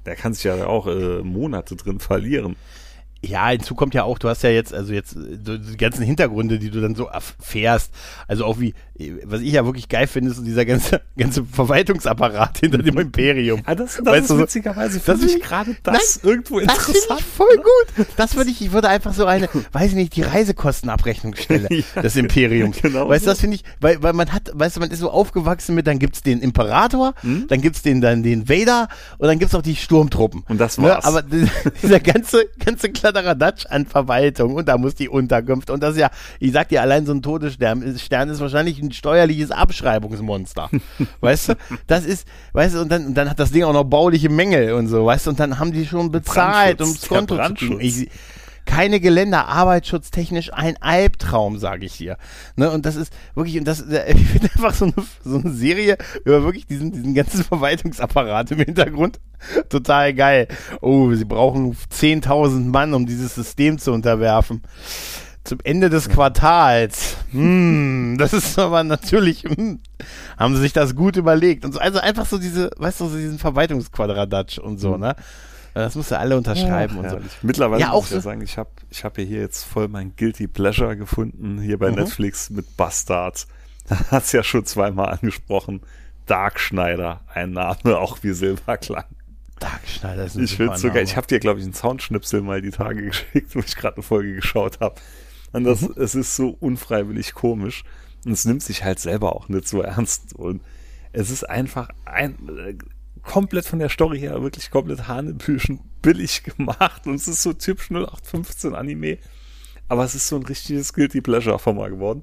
Der kann sich ja auch äh, Monate drin verlieren. Ja, hinzu kommt ja auch, du hast ja jetzt, also jetzt so die ganzen Hintergründe, die du dann so erfährst. Also auch wie, was ich ja wirklich geil finde, ist dieser ganze, ganze Verwaltungsapparat hinter dem Imperium. Ja, das, das Weißt ist du witzigerweise, das finde ich gerade das Nein, irgendwo Das finde interessant. ich voll gut. Das würde ich, ich würde einfach so eine, weiß ich nicht, die Reisekostenabrechnungsstelle Ja, des Imperiums. genau weißt du, so. das finde ich, weil, weil man hat, weißt du, man ist so aufgewachsen mit, dann gibt's den Imperator, Hm? dann gibt's den, dann den Vader und dann gibt's auch die Sturmtruppen. Und das Ne, war's. aber dieser ganze, ganze Kladderadatsch an Verwaltung und da muss die Unterkunft und das ist ja, ich sag dir, allein so ein Todesstern ist, Stern ist wahrscheinlich ein steuerliches Abschreibungsmonster. weißt du? Das ist, weißt du, und dann, und dann hat das Ding auch noch bauliche Mängel und so, weißt du, und dann haben die schon bezahlt, um das Konto zu kriegen. Ich, keine Geländer, arbeitsschutztechnisch ein Albtraum, sage ich dir. Ne, und das ist wirklich, und das, äh, ich finde einfach so eine, so eine Serie über wirklich diesen, diesen ganzen Verwaltungsapparat im Hintergrund total geil. Oh, sie brauchen 10.000 Mann, um dieses System zu unterwerfen. Zum Ende des Quartals. Hm, das ist aber natürlich, hm, haben sie sich das gut überlegt. Und so, also einfach so diese, weißt du, so diesen Verwaltungsquadradatsch und so, ne? Das musst du alle unterschreiben und so. Herrlich. Mittlerweile Ja, auch muss ich ja sagen, ich habe ich hab ja hier jetzt voll mein Guilty Pleasure gefunden, hier Mhm. bei Netflix mit Bastard. Da hat's ja schon zweimal angesprochen. Dark Schneider, ein Name auch wie Silberklang. Dark Schneider ist ein Ich finde sogar, ich habe dir, glaube ich, einen Soundschnipsel mal die Tage geschickt, wo ich gerade eine Folge geschaut habe. Und das, Mhm. es ist so unfreiwillig komisch. Und es nimmt sich halt selber auch nicht so ernst. Und es ist einfach ein, äh, komplett von der Story her wirklich komplett hanebüchen billig gemacht. Und es ist so typisch 0815 Anime. Aber es ist so ein richtiges Guilty Pleasure von mal geworden.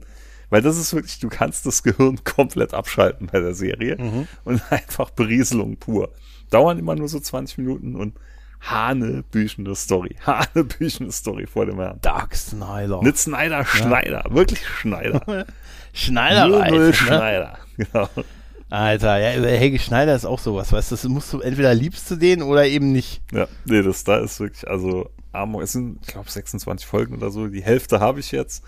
Weil das ist wirklich, du kannst das Gehirn komplett abschalten bei der Serie Mhm. und einfach Berieselung pur. Dauern immer nur so 20 Minuten und hanebüchende Story. Hanebüchende Story vor dem Herrn. Dark Snyder. Nicht Schneider, Schneider. Wirklich Schneider. Schneider, Null, null ne? Schneider. Genau. Alter, ja, Helge Schneider ist auch sowas, weißt du, das musst du entweder liebst du den oder eben nicht. Ja, nee, das da ist wirklich, also Amok, es sind, ich glaube, 26 Folgen oder so. Die Hälfte habe ich jetzt.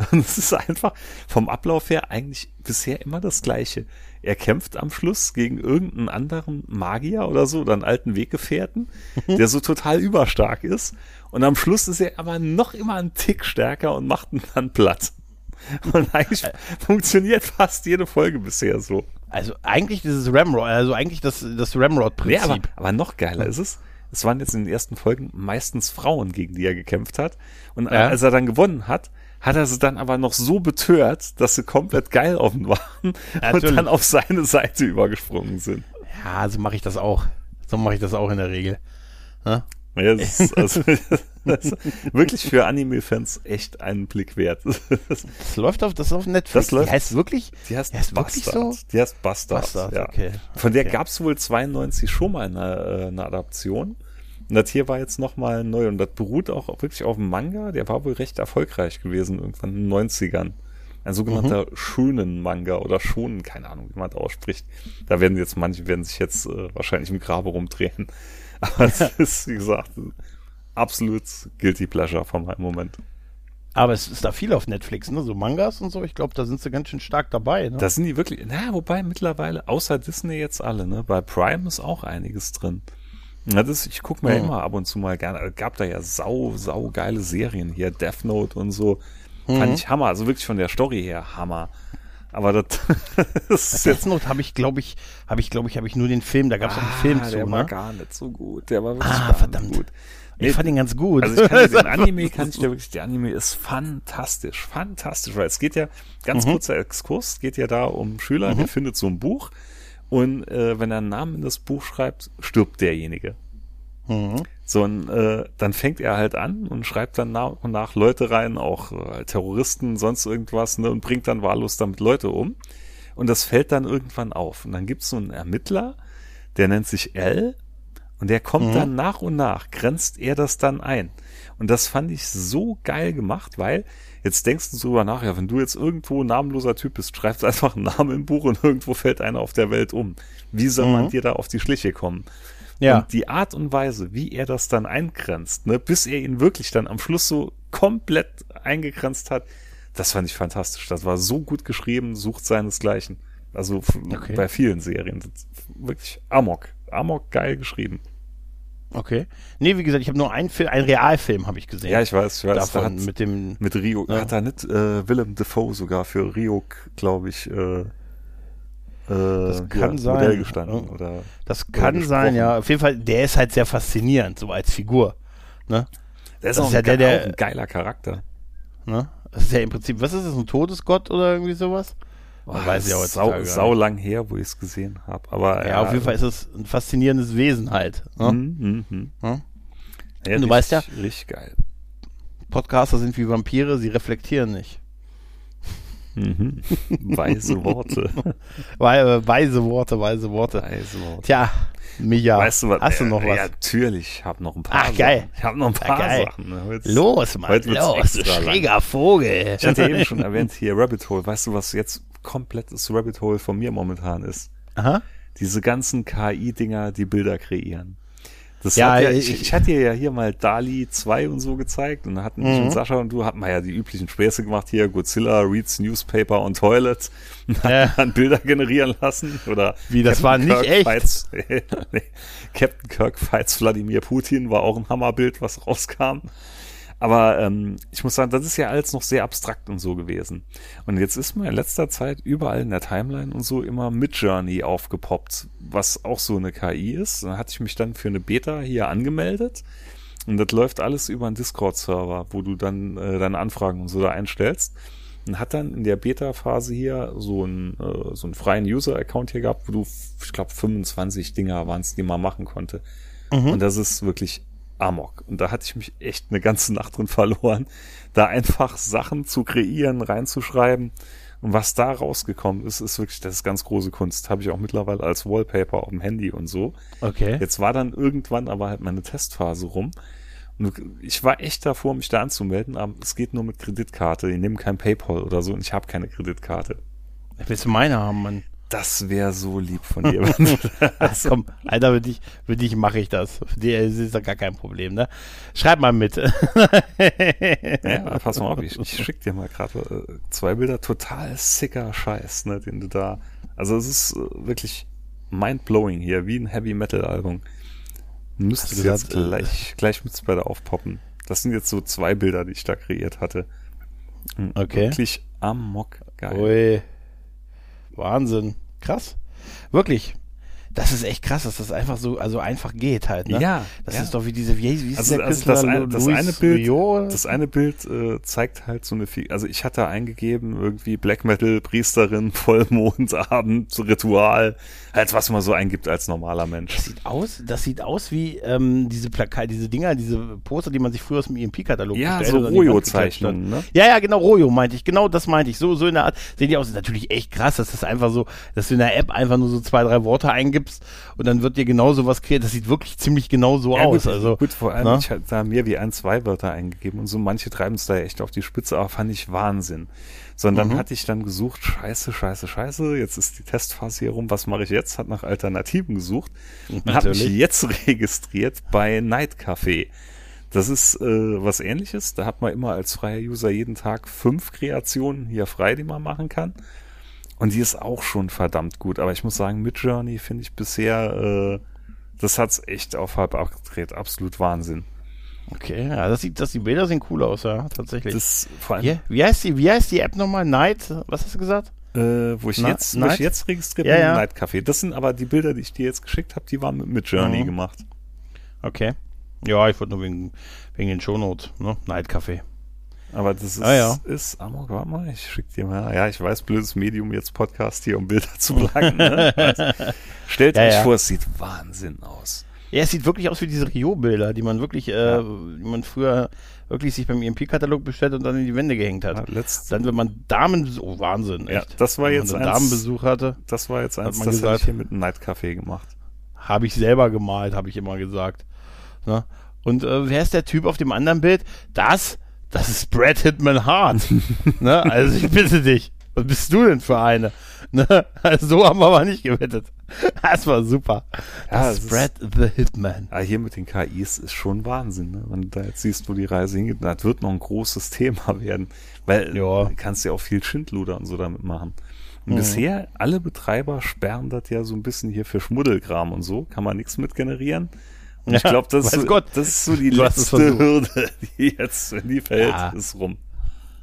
Und es ist einfach vom Ablauf her eigentlich bisher immer das Gleiche. Er kämpft am Schluss gegen irgendeinen anderen Magier oder so, oder einen alten Weggefährten, der so total überstark ist. Und am Schluss ist er aber noch immer einen Tick stärker und macht ihn dann platt. Und eigentlich funktioniert fast jede Folge bisher so. Also eigentlich dieses Ramrod, also eigentlich das, das Nee, Ramrod-Prinzip. aber, aber noch geiler ist es. Es waren jetzt in den ersten Folgen meistens Frauen, gegen die er gekämpft hat. Und Ja. als er dann gewonnen hat, hat er sie dann aber noch so betört, dass sie komplett geil ihn waren und Natürlich. dann auf seine Seite übergesprungen sind. ja, so mache ich das auch. So mache ich das auch in der Regel. Ne? Ja, das ist, also, das ist wirklich für Anime-Fans echt einen Blick wert. Das, läuft auf, das ist auf Netflix. Das läuft- Die heißt wirklich? die heißt Die heißt wirklich Bastard. so? Die heißt Bastard. Bastard, ja. okay. Von der Okay. gab es wohl 92 schon mal eine, äh, eine Adaption. Und das hier war jetzt nochmal neu. Und das beruht auch wirklich auf dem Manga. Der war wohl recht erfolgreich gewesen, irgendwann in den 90ern. Ein sogenannter Mhm. schönen Manga oder schonen, keine Ahnung, wie man das ausspricht. Da werden jetzt, manche werden sich jetzt äh, wahrscheinlich im Grabe rumdrehen. Aber es ist, wie gesagt, absolut guilty pleasure von meinem Moment. Aber es ist da viel auf Netflix, ne? So Mangas und so. Ich glaube, da sind sie ganz schön stark dabei. Ne? Da sind die wirklich, na, wobei mittlerweile, außer Disney jetzt alle, ne? Bei Prime ist auch einiges drin. Na, das, ich gucke mir Hm. immer ab und zu mal gerne, äh, gab da ja sau, sau geile Serien hier, Death Note und so. Fand ich Hammer, also wirklich von der Story her Hammer. Aber das, das ist jetzt, Note habe ich, glaube ich, habe ich, glaube ich, habe ich nur den Film. Da gab es auch einen Film zu, der war ne? gar nicht so gut. Der war wirklich Ah, verdammt. gut. Ich fand ihn ganz gut. Also ich kann den Anime, kann ich dir wirklich, der Anime ist fantastisch, fantastisch, weil es geht ja, ganz Mhm. kurzer Exkurs, es geht ja da um Schüler, der findet so ein Buch und äh, wenn er einen Namen in das Buch schreibt, stirbt derjenige. Mhm. So, und äh, dann fängt er halt an und schreibt dann nach und nach Leute rein, auch äh, Terroristen, sonst irgendwas, ne, und bringt dann wahllos damit Leute um. Und das fällt dann irgendwann auf. Und dann gibt's so einen Ermittler, der nennt sich L, und der kommt dann nach und nach, grenzt er das dann ein. Und das fand ich so geil gemacht, weil jetzt denkst du drüber nach, ja, wenn du jetzt irgendwo ein namenloser Typ bist, schreibst einfach einen Namen im Buch und irgendwo fällt einer auf der Welt um. Wie soll man dir da auf die Schliche kommen? Ja. Und die Art und Weise, wie er das dann eingrenzt, ne, bis er ihn wirklich dann am Schluss so komplett eingegrenzt hat, das fand ich fantastisch. Das war so gut geschrieben, sucht seinesgleichen. Also Okay. bei vielen Serien. Wirklich Amok. Amok geil geschrieben. Okay. Nee, wie gesagt, ich habe nur einen Film, einen Realfilm habe ich gesehen. Ja, ich weiß, ich weiß. Davon da hat, mit dem mit Rio, Ja. hat er nicht äh, Willem Dafoe sogar für Rio, glaube ich, äh, das kann sein. Modell gestanden. Ja. Oder Das Oder kann sein, ja. Auf jeden Fall, der ist halt sehr faszinierend, so als Figur. Ne? der ist Das auch ist ja ein, der, ge- der- auch ein geiler Charakter. ne? Das ist ja im Prinzip, was ist das, ein Todesgott oder irgendwie sowas? Man weiß ja sau, heutzutage gar sau nicht. lang her, wo ich es gesehen habe. Aber Ja, auf jeden Fall ist es ein faszinierendes Wesen halt. Ne? Mhm, mhm, mhm. Ja. Ja, du richtig- weißt ja- Richtig geil. Podcaster sind wie Vampire, sie reflektieren nicht. Mhm. Weise Worte. Äh, Weise Worte, weise Worte. Weise Worte. Tja, Micha, weißt du was? hast du noch ja, was? Ja, natürlich. Ich habe noch ein paar Ach, geil. Sachen. Ich habe noch ein paar geil. Sachen. ne? Heute- Los, Mann, heute los, du extra lang. schräger Vogel. Ich hatte eben schon erwähnt, hier Rabbit Hole. Weißt du, was jetzt komplettes Rabbit Hole von mir momentan ist? Aha. Diese ganzen KI-Dinger, die Bilder kreieren. Das Ja, ja, ich- ich, ich hatte dir ja hier mal Dali 2 und so gezeigt und da hatten ich Mhm. und Sascha und du hatten wir ja die üblichen Späße gemacht hier, Godzilla reads Newspaper on Toilet Ja. hat dann Bilder generieren lassen oder Wie, das war nicht echt? Fights, nee, Captain Kirk fights Wladimir Putin war auch ein Hammerbild, was rauskam. Aber ähm, ich muss sagen, das ist ja alles noch sehr abstrakt und so gewesen. Und jetzt ist mir in letzter Zeit überall in der Timeline und so immer Midjourney aufgepoppt, was auch so eine KI ist. Dann hatte ich mich dann für eine Beta hier angemeldet. Und das läuft alles über einen Discord-Server, wo du dann äh, deine Anfragen und so da einstellst. Und hat dann in der Beta-Phase hier so einen, äh, so einen freien User-Account hier gehabt, wo du, ich glaube, 25 Dinger waren es, die man machen konnte. Und das ist wirklich Amok. Und da hatte ich mich echt eine ganze Nacht drin verloren, da einfach Sachen zu kreieren, reinzuschreiben. Und was da rausgekommen ist, ist wirklich, das ist ganz große Kunst. Habe ich auch mittlerweile als Wallpaper auf dem Handy und so. Okay. Jetzt war dann irgendwann aber halt meine Testphase rum. Und ich war echt davor, mich da anzumelden, aber es geht nur mit Kreditkarte. Die nehmen kein PayPal oder so und ich habe keine Kreditkarte. Willst du meine haben, Mann? Das wäre so lieb von dir. das- Komm, Alter, für dich, für dich mache ich das. Für dich ist doch gar kein Problem, ne? Schreib mal mit. Ja, pass mal auf, ich, ich schick dir mal gerade äh, zwei Bilder. Total sicker Scheiß, ne, den du da. Also es ist äh, wirklich mind-blowing hier, wie ein Heavy-Metal-Album. Müsste du jetzt äh, gleich, gleich mit Spider aufpoppen. Das sind jetzt so zwei Bilder, die ich da kreiert hatte. Okay. Wirklich amok geil. Ui. Wahnsinn. Krass. Wirklich. Das ist echt krass, dass das einfach so, also einfach geht halt, ne? Ja, Das ja. ist doch wie diese, wie, wie ist Also, der also das, ein, das eine Bild, Rio? das eine Bild äh, zeigt halt so eine, also ich hatte eingegeben irgendwie Black Metal, Priesterin, Vollmond, Abend, Ritual, halt was man so eingibt als normaler Mensch. Das sieht aus, das sieht aus wie ähm, diese Plakate, diese Dinger, diese Poster, die man sich früher aus dem EMP-Katalog Ja, bestellt so Wand geklatscht hat. Rojo-Zeichnungen, ne? Ja, ja, genau, Rojo meinte ich. Genau das meinte ich. So, so in der Art sehen die aus. Ist natürlich echt krass, dass das einfach so, dass du in der App einfach nur so zwei, drei Worte eingibst und dann wird dir genau sowas kreiert. Das sieht wirklich ziemlich genau so Ja, aus. gut, Also, gut, vor allem, ne? ich hatte da mehr wie ein, zwei Wörter eingegeben und so manche treiben es da echt auf die Spitze, aber fand ich Wahnsinn. Sondern Mhm. hatte ich dann gesucht, scheiße, scheiße, scheiße, jetzt ist die Testphase hier rum, was mache ich jetzt? Hat nach Alternativen gesucht und habe mich jetzt registriert bei Night Café. Das ist äh, was ähnliches. Da hat man immer als freier User jeden Tag fünf Kreationen hier frei, die man machen kann. Und die ist auch schon verdammt gut. Aber ich muss sagen, Midjourney finde ich bisher, äh, das hat's echt auf halb abgedreht. Absolut Wahnsinn. okay, ja, das sieht, das, die Bilder sehen cool aus, ja, tatsächlich. Das vor allem, Hier, wie heißt die, wie heißt die App nochmal? Night? Was hast du gesagt? äh, wo ich Na- jetzt, wo ich jetzt registriert Ja, bin, ja. Night Café. Das sind aber die Bilder, die ich dir jetzt geschickt habe, die waren mit Midjourney Mhm. gemacht. Okay. Ja, ich wollte nur wegen, wegen den Shownotes, ne? Night Café. Aber das ist, Ah, ja. ist, Amok, warte mal, ich schick dir mal, ja, ich weiß, blödes Medium jetzt Podcast hier, um Bilder zu plagen, ne? Stellt Ja, euch ja. vor, es sieht Wahnsinn aus. Ja, es sieht wirklich aus wie diese Rio-Bilder, die man wirklich, äh, die man früher wirklich sich beim EMP-Katalog bestellt und dann in die Wände gehängt hat. Ja, Dann, wenn man Damenbesuch, oh Wahnsinn, Ja, echt. das war wenn jetzt man eins- einen Damenbesuch hatte, das war jetzt eins, man das gesagt. ich hier mit einem Night Café gemacht. habe ich selber gemalt, habe ich immer gesagt. Ne? Und äh, wer ist der Typ auf dem anderen Bild? Das, das ist Brad Hitman Hart. ne? Also ich bitte dich, was bist du denn für eine? Ne? Also so haben wir aber nicht gewettet. Das war super. Ja, Das Brad the Hitman. Ah, hier mit den KIs ist schon Wahnsinn, ne? Wenn du da jetzt siehst, wo die Reise hingeht, das wird noch ein großes Thema werden. Weil Ja. du kannst ja auch viel Schindluder und so damit machen. Und Mhm. bisher, alle Betreiber sperren das ja so ein bisschen hier für Schmuddelkram und so, kann man nichts mit generieren. Und ich glaube, das, ist Gott. das ist so die Du letzte. Hürde, die jetzt, wenn die fällt, Ja. ist rum.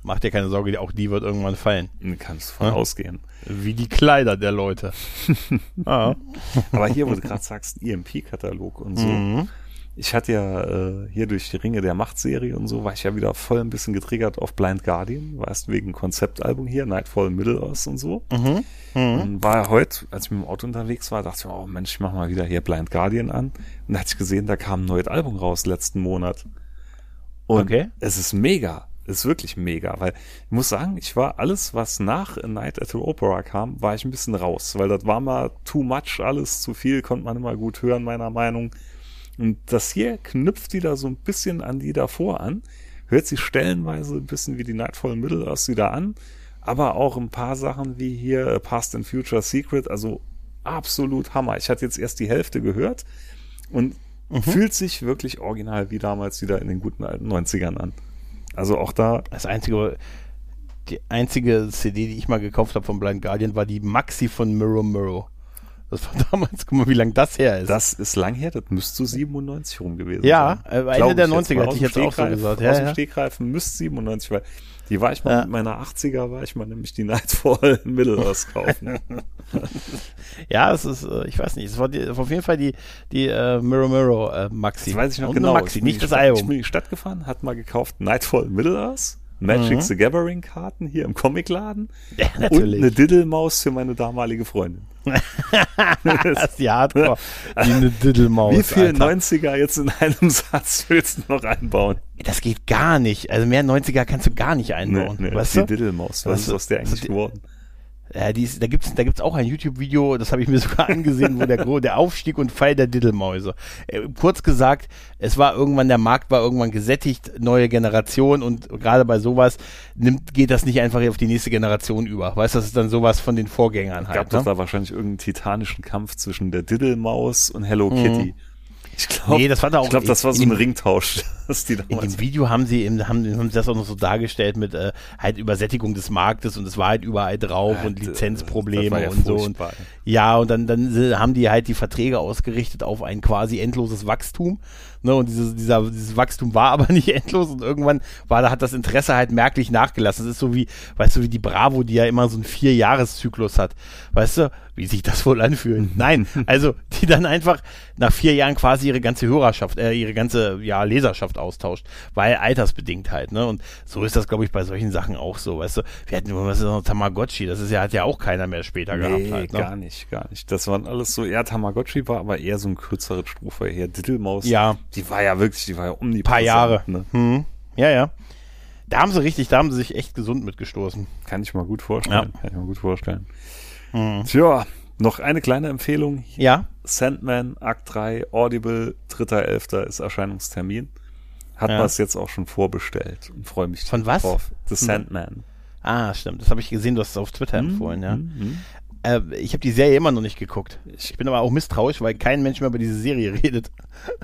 Mach dir keine Sorge, auch die wird irgendwann fallen. Du kannst von Ja. ausgehen. Wie die Kleider der Leute. ah. Aber hier, wo du gerade sagst, EMP-Katalog und so. Mhm. Ich hatte ja äh, hier durch die Ringe der Macht-Serie und so, war ich ja wieder voll ein bisschen getriggert auf Blind Guardian, weißt wegen Konzeptalbum hier, Nightfall Middle Earth und so. Mhm. Mhm. Und war ja heute, als ich mit dem Auto unterwegs war, dachte ich mir, oh Mensch, ich mach mal wieder hier Blind Guardian an. Und da hatte ich gesehen, da kam ein neues Album raus letzten Monat. Und Okay. es ist mega. Es ist wirklich mega, weil ich muss sagen, ich war alles, was nach A Night at the Opera kam, war ich ein bisschen raus, weil das war mal too much, alles zu viel, konnte man immer gut hören, meiner Meinung. Und das hier knüpft wieder so ein bisschen an die davor an, hört sich stellenweise ein bisschen wie die Nightfall Middle Earth wieder an, aber auch ein paar Sachen wie hier äh, Past and Future Secret, also absolut Hammer. Ich hatte jetzt erst die Hälfte gehört und fühlt sich wirklich original wie damals wieder in den guten alten 90ern an. Also auch da, Das einzige, die einzige CD, die ich mal gekauft habe von Blind Guardian, war die Maxi von Mirror Mirror. Das war damals, guck mal, wie lang das her ist. das ist lang her, das müsste so 97 rum gewesen Ja, sein. äh, Ende der ich 90er mal. hätte Aus ich dem jetzt auch so gesagt. aus Ja, dem ja. Stegreif müsste 97, weil die war ich mal Ja. mit meiner 80er, war ich mal nämlich die Nightfall in Earth kaufen. ja, es ist, äh, ich weiß nicht, es war die, auf jeden Fall die, die äh, Mirror Mirror äh, Maxi. Das weiß ich noch Und genau. Maxi, nicht das Stadt- Ich bin Album. in die Stadt gefahren, hat mal gekauft Nightfall in Middle Earth, Magic Mhm. the Gathering Karten hier im Comicladen Ja, und eine natürlich. Diddlemaus für meine damalige Freundin. das ist die Hardcore. Wie eine Diddlemaus. Wie viel Alter. 90er jetzt in einem Satz willst du noch einbauen? Das geht gar nicht. Also mehr 90er kannst du gar nicht einbauen. weißt die du? Diddlemaus, was Was- ist aus der eigentlich geworden? Ja, die ist, da gibt's, da gibt's auch ein YouTube-Video, das habe ich mir sogar angesehen, wo der, der Aufstieg und Fall der Diddelmäuse. Äh, kurz gesagt, es war irgendwann, der Markt war irgendwann gesättigt, neue Generation und gerade bei sowas nimmt, geht das nicht einfach auf die nächste Generation über. Weißt du, das ist dann sowas von den Vorgängern Gab halt. doch Ne? da wahrscheinlich irgendeinen titanischen Kampf zwischen der Diddlemaus und Hello Kitty. Ich glaube. Nee, das war da auch ich glaube, das war so in ein Ringtausch, In dem Video haben sie, eben, haben, haben sie das auch noch so dargestellt mit äh, halt Übersättigung des Marktes und es war halt überall drauf und Das Lizenzprobleme ja und so. Und, ja, und dann, dann si- haben die halt die Verträge ausgerichtet auf ein quasi endloses Wachstum. Ne, und dieses, dieser, dieses Wachstum war aber nicht endlos und irgendwann war, da hat das Interesse halt merklich nachgelassen. Das ist so wie, weißt du, wie die Bravo, die ja immer so einen Vier-Jahres-Zyklus hat. Weißt du, wie sich das wohl anfühlt? Nein, also die dann einfach nach vier Jahren quasi ihre ganze Hörerschaft, äh, ihre ganze ja, Leserschaft austauscht, weil altersbedingt halt, ne? Und so ist das, glaube ich, bei solchen Sachen auch so, weißt du. Wir hatten, was ist noch Tamagotchi, das ist ja, hat ja auch keiner mehr später gehabt Nee, halt, ne? gar nicht, gar nicht. Das waren alles so, ja, Tamagotchi war aber eher so ein kürzeres Strophe. Hier Diddlemaus, Ja. Die war ja wirklich, die war ja um die paar Jahre. Ne? Hm. Ja, ja. Da haben sie richtig, da haben sie sich echt gesund mitgestoßen. Kann ich mal gut vorstellen. Ja. Kann ich mal gut vorstellen. Mhm. Tja, noch eine kleine Empfehlung. Ja, Sandman, Akt 3, Audible, 3.11. ist Erscheinungstermin. Hat Ja. man es jetzt auch schon vorbestellt und freue mich Von was? drauf. The Sandman. ah, stimmt. Das habe ich gesehen, du hast es auf Twitter empfohlen, ja. Mhm, mhm. Äh, ich habe die Serie immer noch nicht geguckt. Ich bin aber auch misstrauisch, weil kein Mensch mehr über diese Serie redet.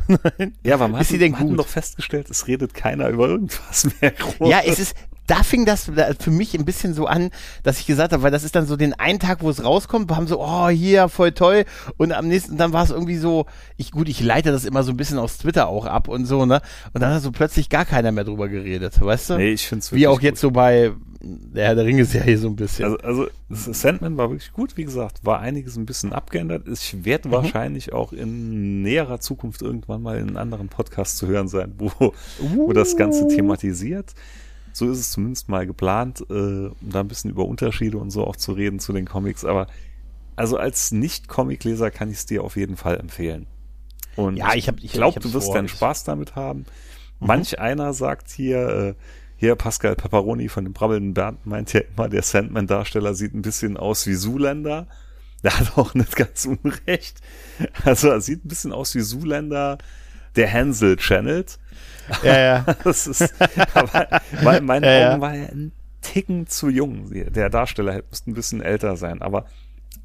Nein. Ja, aber man Ist hat, sie denn man gut? doch festgestellt, es redet keiner über irgendwas mehr. groß. Ja, es ist, da fing das für mich ein bisschen so an, dass ich gesagt habe, weil das ist dann so den einen Tag, wo es rauskommt, wir haben so, oh, hier, voll toll. Und am nächsten, dann war es irgendwie so, ich, gut, ich leite das immer so ein bisschen aus Twitter auch ab und so, ne? Und dann hat so plötzlich gar keiner mehr drüber geredet, weißt du? Nee, ich finde es Wie auch jetzt so bei der Herr der Ringe-Serie so ein bisschen. Also, also Sandman war wirklich gut, wie gesagt, war einiges ein bisschen abgeändert. Ich Mhm. werde wahrscheinlich auch in näherer Zukunft irgendwann mal in einem anderen Podcast zu hören sein, wo, wo das Ganze thematisiert. So ist es zumindest mal geplant, äh, um da ein bisschen über Unterschiede und so auch zu reden zu den Comics. Aber also als Nicht-Comic-Leser kann ich es dir auf jeden Fall empfehlen. Und Ja, ich hab- ich- glaube, du wirst vor. deinen Spaß damit haben. Manch einer sagt hier, äh, hier Pascal Pepperoni von dem brabbelnden Bernd meint ja immer, der Sandman-Darsteller sieht ein bisschen aus wie Zoolander. Der hat auch nicht ganz unrecht. Also er sieht ein bisschen aus wie Zoolander, der Hansel channelt. ja, ja. Das ist, aber weil in meinen Ja. Augen war er ein Ticken zu jung. Der Darsteller müsste ein bisschen älter sein, aber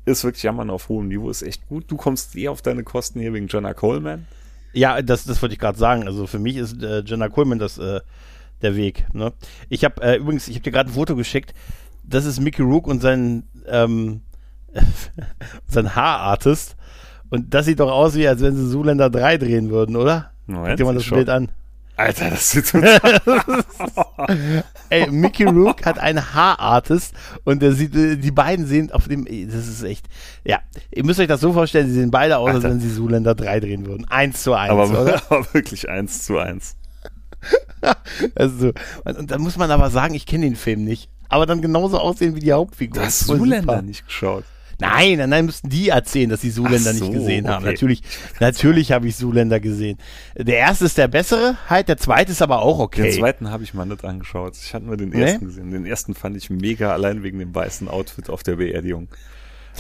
ist wirklich jammern auf hohem Niveau, ist echt gut. Du kommst eh auf deine Kosten hier wegen Jenna Coleman. Ja, das, das wollte ich gerade sagen. Also für mich ist äh, Jenna Coleman das äh, der Weg. Ne? Ich habe äh, übrigens, ich habe dir gerade ein Foto geschickt. Das ist Mickey Rook und sein ähm, sein Haarartist. Und das sieht doch aus, wie als wenn sie Zuländer 3 drehen würden, oder? Moment, Guck dir mal das. Bild an. Alter, das sieht total Ey, Mickey Rook hat einen Haarartist und der sieht, äh, die beiden sehen auf dem, das ist echt, ja, ihr müsst euch das so vorstellen, sie sehen beide aus, als Alter. wenn sie Zuländer 3 drehen würden. Eins zu eins, aber, oder? aber wirklich eins zu eins. Also, und, dann muss man aber sagen, ich kenne den Film nicht. Aber dann genauso aussehen wie die Hauptfigur. Du hast Zuländer nicht geschaut. Nein, nein, nein, müssten die erzählen, dass sie Zuländer so, nicht gesehen haben. okay. Natürlich, natürlich habe ich Zuländer gesehen. Der erste ist der bessere, halt, der zweite ist aber auch okay. Den zweiten habe ich mal nicht angeschaut. Ich hatte nur den Nee? ersten gesehen. Den ersten fand ich mega, allein wegen dem weißen Outfit auf der Beerdigung.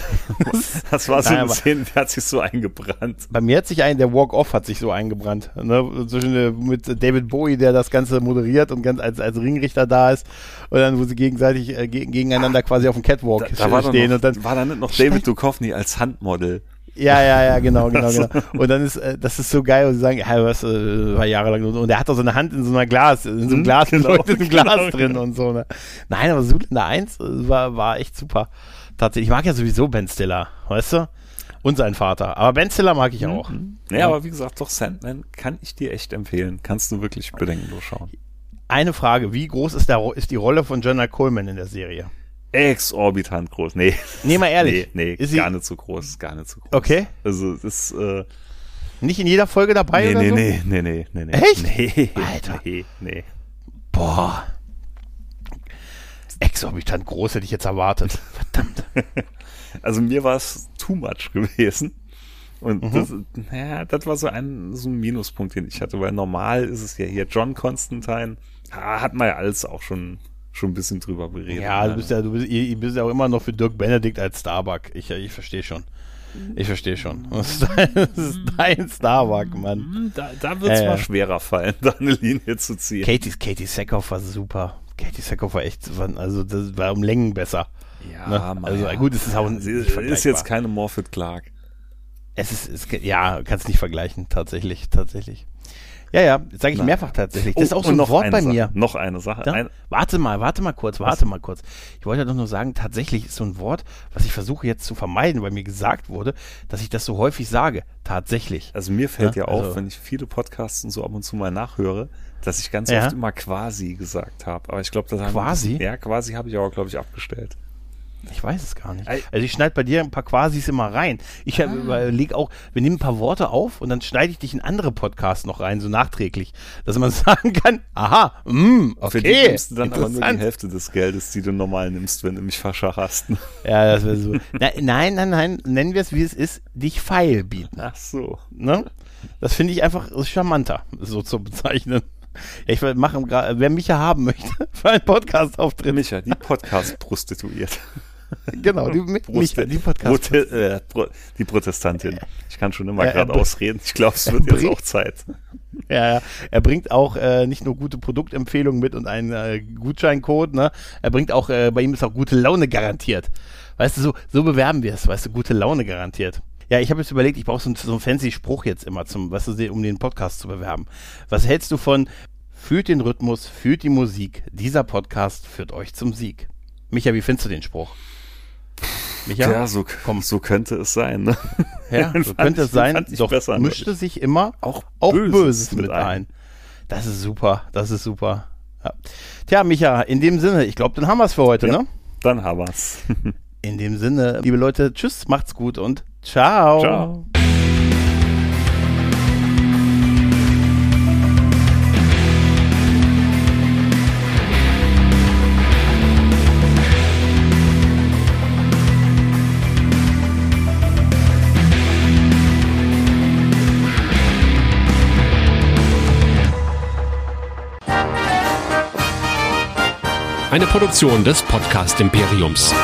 Das war so Nein, eine aber- Szene, die hat sich so eingebrannt. Bei mir hat sich ein, der Walk-Off hat sich so eingebrannt. Ne? Zwischen, äh, mit David Bowie, der das Ganze moderiert und ganz als, als Ringrichter da ist. Und dann, wo sie gegenseitig äh, ge- gegeneinander quasi auf dem Catwalk Da, da stehen. noch, und dann, war da nicht noch David Duchovny als Handmodel. Ja, ja, ja, genau, genau, genau. Und dann ist, äh, das ist so geil, und sie sagen, ja, was, äh, war jahrelang und, und er hat doch so eine Hand in so einer Glas, in so einem Mhm, Glas, genau, in einem Glas genau, drin genau. und so, ne. Nein, aber Zoolander 1 äh, war, war echt super. Tatsächlich. Ich mag ja sowieso Ben Stiller, weißt du? Und sein Vater. Aber Ben Stiller mag ich auch. Ja, aber wie gesagt, doch Sandman kann ich dir echt empfehlen. Kannst du wirklich bedenkenlos schauen. Eine Frage, wie groß ist, der, ist die Rolle von Jonah Coleman in der Serie? Exorbitant groß. Nee. Nee, mal ehrlich. Nee, nee gar nicht so groß. Gar nicht so groß. Okay. Also, es ist, äh, Nicht in jeder Folge dabei nee, oder nee, so? nee, nee, nee, nee, nee. Echt? Nee, Alter. Nee, nee. Boah. Exorbitant groß hätte ich jetzt erwartet. Verdammt. Also mir war es too much gewesen. Und Mhm. das, naja, das war so ein, so ein Minuspunkt, den ich hatte, weil normal ist es ja hier John Constantine, hat man ja alles auch schon, schon ein bisschen drüber beredet. Ja, du ne? bist ja, du bist, ihr, ihr bist ja auch immer noch für Dirk Benedict als Starbuck. Ich, ich verstehe schon. Ich verstehe schon. Das ist dein, das ist dein Starbuck, Mann. Hm, Da, da wird es Äh, mal schwerer fallen, da eine Linie zu ziehen. Katie, Katie Sackhoff war super. Katie Sackhoff war echt, also das war um Längen besser. ja, ne? Also ja. gut, es ist auch Sie nicht ist jetzt keine Morphet Clark. Es ist, es, ja, kannst nicht vergleichen, tatsächlich, tatsächlich. Ja, ja, sage ich Na. mehrfach tatsächlich. Das ist Oh, auch so ein noch Wort bei Sache, mir. Noch eine Sache. Ja? Ein, Warte mal, warte mal kurz, warte mal kurz. Ich wollte doch nur sagen, tatsächlich ist so ein Wort, was ich versuche jetzt zu vermeiden, weil mir gesagt wurde, dass ich das so häufig sage. Tatsächlich. also mir fällt Ja, ja, auf, also- wenn ich viele Podcasts und so ab und zu mal nachhöre, dass ich ganz Ja. oft immer quasi gesagt habe. Aber ich glaube, das haben Quasi? Ja, quasi habe ich aber, glaube ich, abgestellt. Ich weiß es gar nicht. Also ich schneide bei dir ein paar Quasis immer rein. Ich hab, überleg auch, wir nehmen ein paar Worte auf und dann schneide ich dich in andere Podcasts noch rein, so nachträglich, dass man sagen kann, aha, mm, Für die okay, nimmst du dann aber nur die. Hälfte des Geldes, die du normal nimmst, wenn du mich verschacherst. Ja, das wäre so. Na, nein, nein, nein, nennen wir es wie es ist, dich feil bieten. Ach so. Ne? Das finde ich einfach charmanter, so zu bezeichnen. Ja, ich mache gerade, wer mich ja haben möchte, für einen Podcast-Auftritt. Micha, die Podcast-Prostituiert. Genau, die, mich, Proste- die Podcast. Prote äh, Pro die Protestantin. Ich kann schon immer Ja, er gerade ausreden. Ich glaube, es wird jetzt auch Zeit. Ja, ja. Er bringt auch äh, nicht nur gute Produktempfehlungen mit und einen äh, Gutscheincode, ne? Er bringt auch, äh, bei ihm ist auch gute Laune garantiert. Weißt du, so, so bewerben wir es, weißt du, gute Laune garantiert. Ja, ich habe jetzt überlegt, ich brauche so, einen- so einen fancy Spruch jetzt immer zum, weißt du, um den Podcast zu bewerben. Was hältst du von fühlt den Rhythmus, fühlt die Musik, dieser Podcast führt euch zum Sieg? Micha, wie findest du den Spruch? Micha? Ja, so, komm. so könnte es sein. Ne? Ja, so könnte es sein. Doch besser, mischte sich immer Auch auch Böses Böses, mit mit ein. ein. Das ist super, das ist super. Ja. Tja, Micha, in dem Sinne, ich glaube, dann haben wir es für heute, Ja. ne? Dann haben wir's. In dem Sinne, liebe Leute, tschüss, macht's gut und ciao. Ciao. Eine Produktion des Podcast Imperiums.